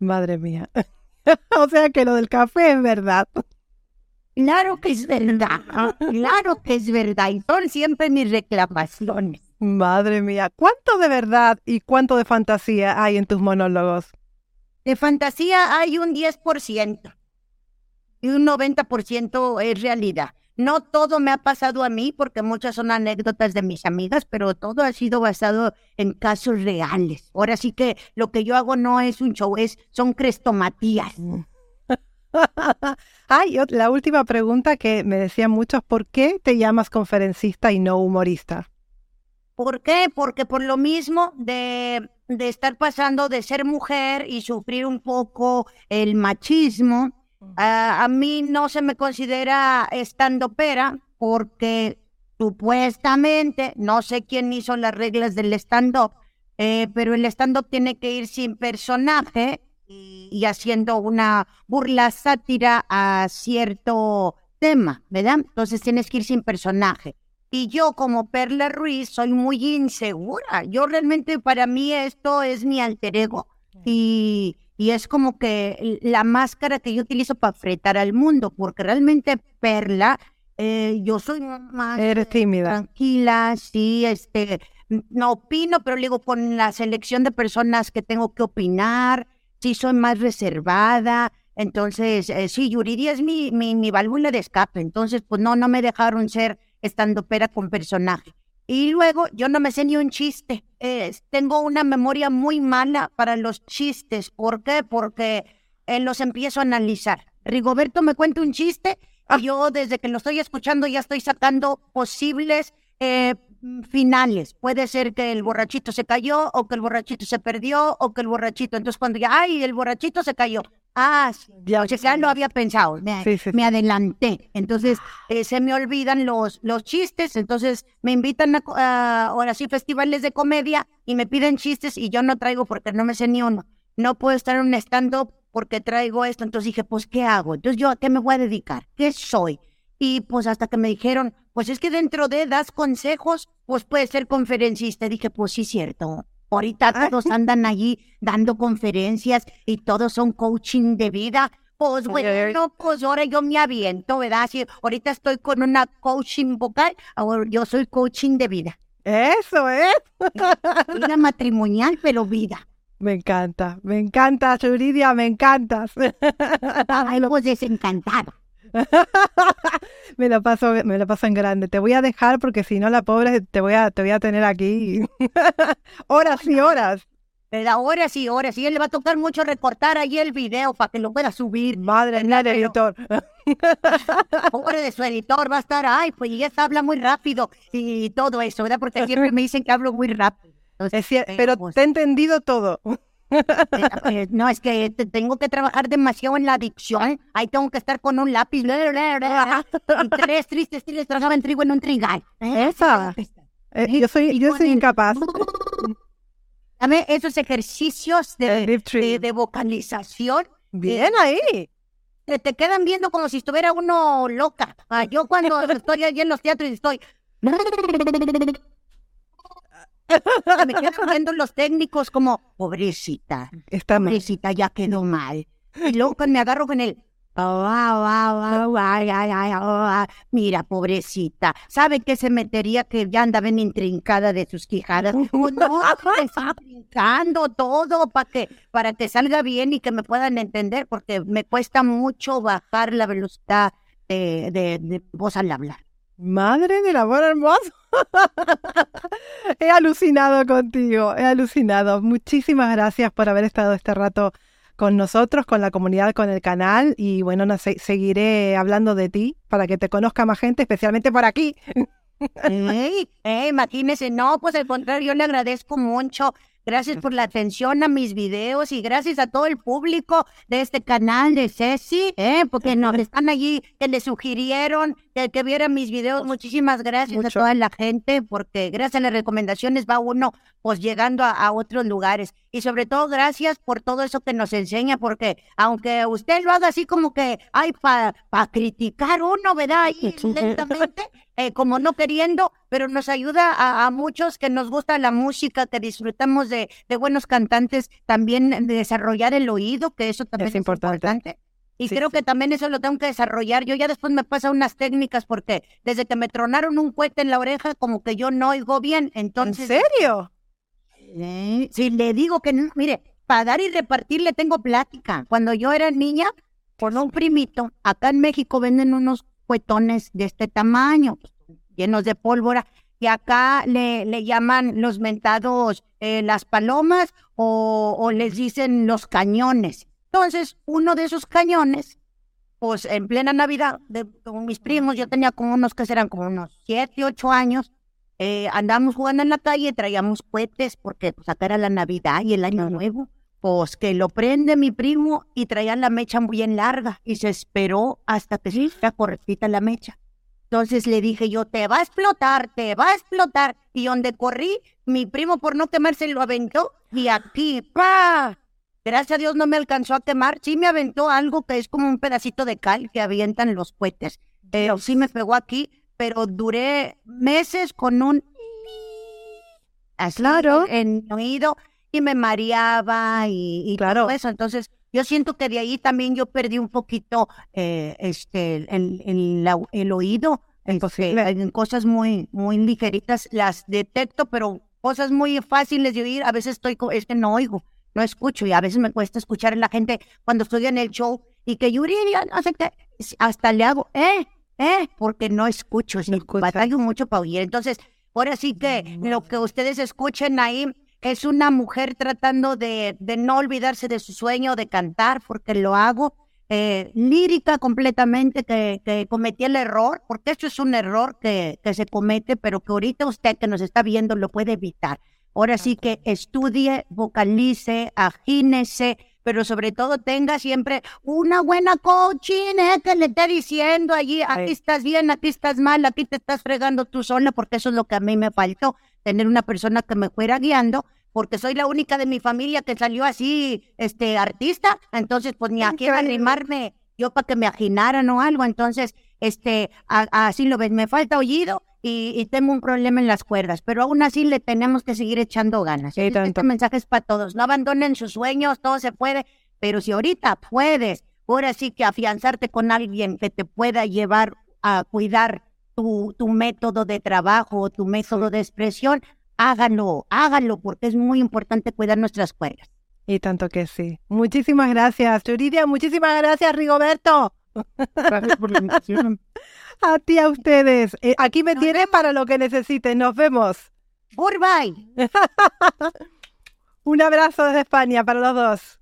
A: Madre mía. o sea que lo del café es verdad.
B: Claro que es verdad, claro que es verdad. Y son siempre mis reclamaciones.
A: Madre mía. ¿Cuánto de verdad y cuánto de fantasía hay en tus monólogos?
B: De fantasía hay un 10% y un 90% es realidad. No todo me ha pasado a mí porque muchas son anécdotas de mis amigas, pero todo ha sido basado en casos reales. Ahora sí que lo que yo hago no es un show, es son crestomatías.
A: Ay, ot- la última pregunta que me decían muchos, ¿por qué te llamas conferencista y no humorista?
B: ¿Por qué? Porque por lo mismo de, de estar pasando de ser mujer y sufrir un poco el machismo, a, a mí no se me considera estando pera porque supuestamente, no sé quién hizo las reglas del stand-up, eh, pero el stand-up tiene que ir sin personaje y, y haciendo una burla sátira a cierto tema, ¿verdad? Entonces tienes que ir sin personaje. Y yo como Perla Ruiz soy muy insegura. Yo realmente para mí esto es mi alter ego. Y, y es como que la máscara que yo utilizo para fretar al mundo, porque realmente Perla, eh, yo soy más
A: Eres tímida.
B: tranquila, sí, este, no opino, pero digo con la selección de personas que tengo que opinar, sí soy más reservada. Entonces, eh, sí, Yuridia es mi, mi, mi válvula de escape. Entonces, pues no, no me dejaron ser estando pera con personaje. Y luego yo no me sé ni un chiste. Eh, tengo una memoria muy mala para los chistes. ¿Por qué? Porque eh, los empiezo a analizar. Rigoberto me cuenta un chiste y yo desde que lo estoy escuchando ya estoy sacando posibles eh, finales. Puede ser que el borrachito se cayó o que el borrachito se perdió o que el borrachito. Entonces cuando ya, ay, el borrachito se cayó. Ah, ya, ya lo había pensado, me,
A: Sí, sí,
B: me adelanté. Entonces eh, se me olvidan los, los chistes, entonces me invitan a, ahora sí, festivales de comedia y me piden chistes y yo no traigo porque no me sé ni uno. No puedo estar en un stand-up porque traigo esto. Entonces dije, pues, ¿qué hago? Entonces yo, ¿a qué me voy a dedicar? ¿Qué soy? Y pues hasta que me dijeron, pues es que dentro de das consejos, pues puedes ser conferencista. Dije, pues sí, cierto. Ahorita todos andan allí dando conferencias y todos son coaching de vida. Pues bueno, pues ahora yo me aviento, ¿verdad? Sí, ahorita estoy con una coaching vocal, ahora yo soy coaching de vida.
A: Eso es.
B: Vida matrimonial, pero vida.
A: Me encanta, me encanta, Yuridia, me encantas.
B: Ay, pues desencantado.
A: me lo paso, me lo paso en grande. Te voy a dejar porque si no la pobre te voy a, te voy a tener aquí horas y horas.
B: ¿Verdad? Ahora sí, ahora sí, él le va a tocar mucho recortar ahí el video para que lo pueda subir.
A: Madre mía,
B: Pero-
A: editor.
B: Pobre de su editor, va a estar, ay, pues ya habla muy rápido y todo eso, ¿verdad? Porque siempre me dicen que hablo muy rápido. Entonces,
A: Es cier-
B: eh,
A: pero
B: pues,
A: te he entendido todo.
B: Eh, eh, no, es que te- tengo que trabajar demasiado en la adicción. Ahí tengo que estar con un lápiz. y tres tristes tristes trazaban trigo en un trigal.
A: Esa. Eh, yo soy, yo soy incapaz.
B: Dame esos ejercicios de, de, de vocalización.
A: Bien ahí.
B: Te, te quedan viendo como si estuviera uno loca. Ah, yo cuando estoy allí en los teatros y estoy... Me quedan viendo los técnicos como, pobrecita,
A: Está mal.
B: pobrecita, ya quedó mal. Y luego me agarro con el... Mira, pobrecita, ¿sabe que se metería que ya andaba en intrincada de sus quijadas? Pues no, brincando todo para que, para que salga bien y que me puedan entender, porque me cuesta mucho bajar la velocidad de, de, de voz al hablar.
A: Madre del amor hermoso. he alucinado contigo, he alucinado. Muchísimas gracias por haber estado este rato con nosotros, con la comunidad, con el canal. Y bueno, no seguiré hablando de ti para que te conozca más gente, especialmente por aquí.
B: Ey, ey, imagínese, no, pues al contrario, yo le agradezco mucho. Gracias por la atención a mis videos y gracias a todo el público de este canal de Ceci, ¿eh? porque nos están allí, que le sugirieron que, que vieran mis videos. Muchísimas gracias
A: Mucho.
B: a toda la gente, porque gracias a las recomendaciones va uno pues llegando a, a otros lugares. Y sobre todo gracias por todo eso que nos enseña, porque aunque usted lo haga así como que, ay, para criticar uno, ¿verdad? Ahí lentamente, eh, como no queriendo, pero nos ayuda a, a muchos que nos gusta la música, que disfrutamos de, de buenos cantantes, también de desarrollar el oído, que eso también
A: Es
B: es,
A: importante.
B: importante. Y
A: Sí,
B: creo
A: sí.
B: que también eso lo tengo que desarrollar. Yo ya después me pasa unas técnicas porque desde que me tronaron un cohete en la oreja, como que yo no oigo bien.
A: ¿En
B: Entonces,
A: serio?
B: eh, si le digo que no, mire, para dar y repartir le tengo plática. Cuando yo era niña, con un primito, acá en México venden unos cuetones de este tamaño, llenos de pólvora, y acá le, le llaman los mentados eh, las palomas o, o les dicen los cañones. Entonces, uno de esos cañones, pues en plena Navidad, de, con mis primos, yo tenía como unos que serán como unos siete, ocho años, eh, andábamos jugando en la calle, traíamos cohetes porque pues acá era la Navidad y el Año Nuevo. Pues que lo prende mi primo y traía la mecha bien larga y se esperó hasta que se correctita la mecha. Entonces le dije yo, te va a explotar, te va a explotar. Y donde corrí, mi primo por no quemarse lo aventó y aquí, ¡pa! Gracias a Dios no me alcanzó a quemar. Sí me aventó algo que es como un pedacito de cal que avientan los cohetes. Pero sí me pegó aquí, pero duré meses con un
A: Claro.
B: en el oído y me mareaba y, y
A: Claro.
B: todo eso. Entonces, yo siento que de ahí también yo perdí un poquito eh, este el, el, la- el oído.
A: Es
B: Este, en cosas muy, muy ligeritas las detecto, pero cosas muy fáciles de oír, a veces estoy, es que no oigo, no escucho y a veces me cuesta escuchar a la gente cuando estoy en el show y que Yuridia, no sé qué, hasta le hago, eh, eh, porque no escucho,
A: No
B: batallo mucho para oír. Entonces, Ahora sí que lo que ustedes escuchen ahí es una mujer tratando de, de no olvidarse de su sueño de cantar, porque lo hago. Eh, lírica completamente, que, que, cometí el error, porque esto es un error que, que se comete, pero que ahorita usted que nos está viendo lo puede evitar. Ahora sí que estudie, vocalice, agínese, pero sobre todo tenga siempre una buena coaching ¿eh? que le esté diciendo allí, aquí estás bien, aquí estás mal, aquí te estás fregando tú sola, porque eso es lo que a mí me faltó, tener una persona que me fuera guiando, porque soy la única de mi familia que salió así, este, artista, entonces pues ni a quién arrimarme yo para que me aginaran o algo, entonces, este, así lo ves, me falta oído y, tengo un problema en las cuerdas, pero aún así le tenemos que seguir echando ganas.
A: Sí, tanto.
B: Este mensaje es para todos, no abandonen sus sueños, todo se puede, pero si ahorita puedes, ahora sí que afianzarte con alguien que te pueda llevar a cuidar tu, tu método de trabajo o tu método de expresión, hágalo, hágalo, porque es muy importante cuidar nuestras cuerdas.
A: Y tanto que sí. Muchísimas gracias, Yuridia. Muchísimas gracias, Rigoberto.
C: Gracias por la invitación.
A: A ti, a ustedes. Eh, aquí me tienen para lo que necesiten. Nos vemos.
B: Goodbye.
A: Un abrazo desde España para los dos.